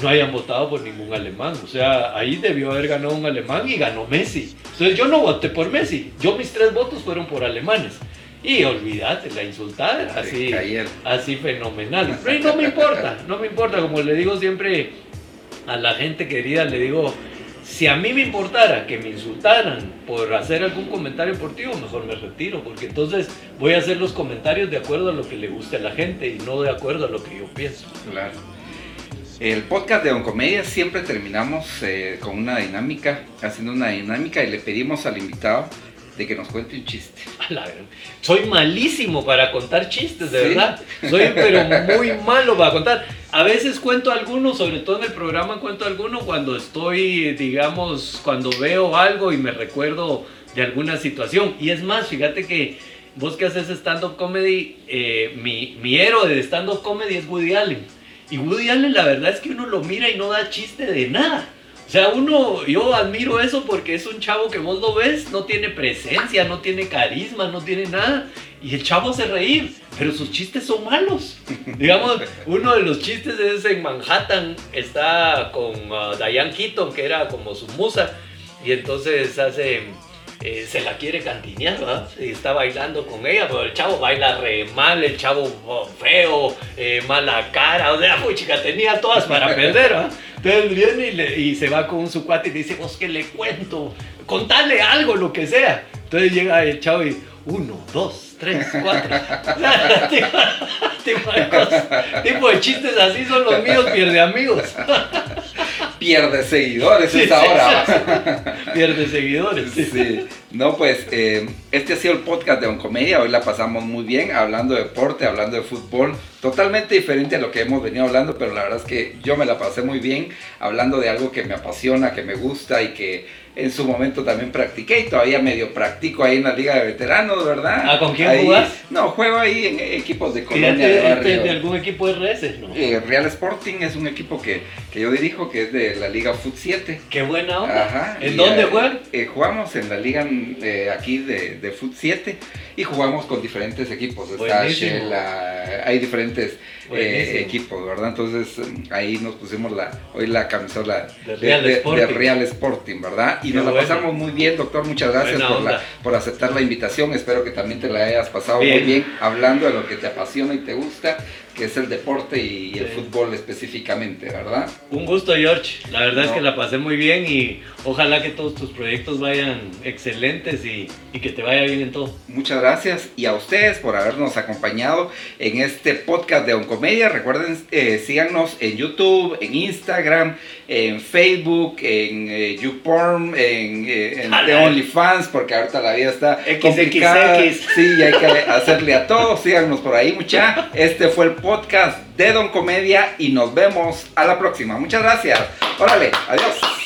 no hayan votado por ningún alemán. O sea, ahí debió haber ganado un alemán y ganó Messi. Entonces yo no voté por Messi, yo mis tres votos fueron por alemanes. Y olvídate, la insultada, así, así fenomenal. Pero no me importa, no me importa, como le digo siempre a la gente querida, le digo, si a mí me importara que me insultaran por hacer algún comentario deportivo, mejor me retiro, porque entonces voy a hacer los comentarios de acuerdo a lo que le guste a la gente y no de acuerdo a lo que yo pienso. Claro. El podcast de Oncomedia siempre terminamos eh, con una dinámica, haciendo una dinámica y le pedimos al invitado de que nos cuente un chiste. [LAUGHS] Soy malísimo para contar chistes, de ¿Sí? verdad. Soy pero [LAUGHS] muy malo para contar. A veces cuento algunos, sobre todo en el programa cuento alguno cuando estoy, digamos, cuando veo algo y me recuerdo de alguna situación. Y es más, fíjate que vos que haces stand-up comedy, eh, mi, mi héroe de stand-up comedy es Woody Allen. Y Woody Allen la verdad es que uno lo mira y no da chiste de nada. O sea, uno, yo admiro eso porque es un chavo que vos lo ves, no tiene presencia, no tiene carisma, no tiene nada. Y el chavo hace reír, pero sus chistes son malos. Digamos, [LAUGHS] uno de los chistes es en Manhattan, está con ah, Diane Keaton, que era como su musa, y entonces hace, eh, se la quiere cantinear, ¿verdad? Y está bailando con ella, pero el chavo baila re mal, el chavo oh, feo, eh, mala cara, o sea, muy chica, tenía todas para perder, ¿verdad? [LAUGHS] Entonces viene y, le- y se va con su cuate y dice, vos que le cuento, contale algo, lo que sea. Entonces llega el chavo y, uno, dos, tres, cuatro. [LAUGHS] tipo, tipo de cosas, tipo de chistes así son los míos, pierde amigos. Pierde seguidores Sí, esta sí, hora. sí. Pierde seguidores. sí. No, pues eh, este ha sido el podcast de Oncomedia. Hoy la pasamos muy bien hablando de deporte, hablando de fútbol. Totalmente diferente a lo que hemos venido hablando, pero la verdad es que yo me la pasé muy bien hablando de algo que me apasiona, que me gusta y que en su momento también practiqué y todavía medio practico ahí en la Liga de Veteranos, ¿verdad? Ah, ¿con quién Ahí- jugás? No, juego ahí en equipos de ¿Y colonia este- de este de algún equipo de RS? No. Eh, Real Sporting es un equipo que, que yo dirijo, que es de la Liga Foot 7. Qué buena onda. Ajá. ¿En y, dónde juegan? eh, jugamos en la liga eh, aquí de, de Foot 7 y jugamos con diferentes equipos. Está hay diferentes eh, equipos, ¿verdad? Entonces ahí nos pusimos la, hoy la camisola De Real de, Sporting. Real Sporting, ¿verdad? Y Qué nos la bueno. pasamos muy bien, doctor. Muchas gracias Buena por, la- por aceptar la invitación. Espero que también te la hayas pasado Bien. muy bien hablando de lo que te apasiona y te gusta, que es el deporte y, el Sí. fútbol específicamente, ¿verdad? Un gusto, George. La verdad es No. que la pasé muy bien y ojalá que todos tus proyectos vayan excelentes y, y que te vaya bien en todo. Muchas gracias y a ustedes por habernos acompañado en este podcast de Oncomedia. Comedia. Recuerden, eh, síganos en YouTube, en Instagram, en Facebook, en eh, YouPorn, en, eh, en The OnlyFans, porque ahorita la vida está complicada. XXX. Sí, hay que hacerle a todos. Síganos por ahí, mucha. Este fue el podcast de Don Comedia y nos vemos a la próxima. Muchas gracias. Órale, adiós.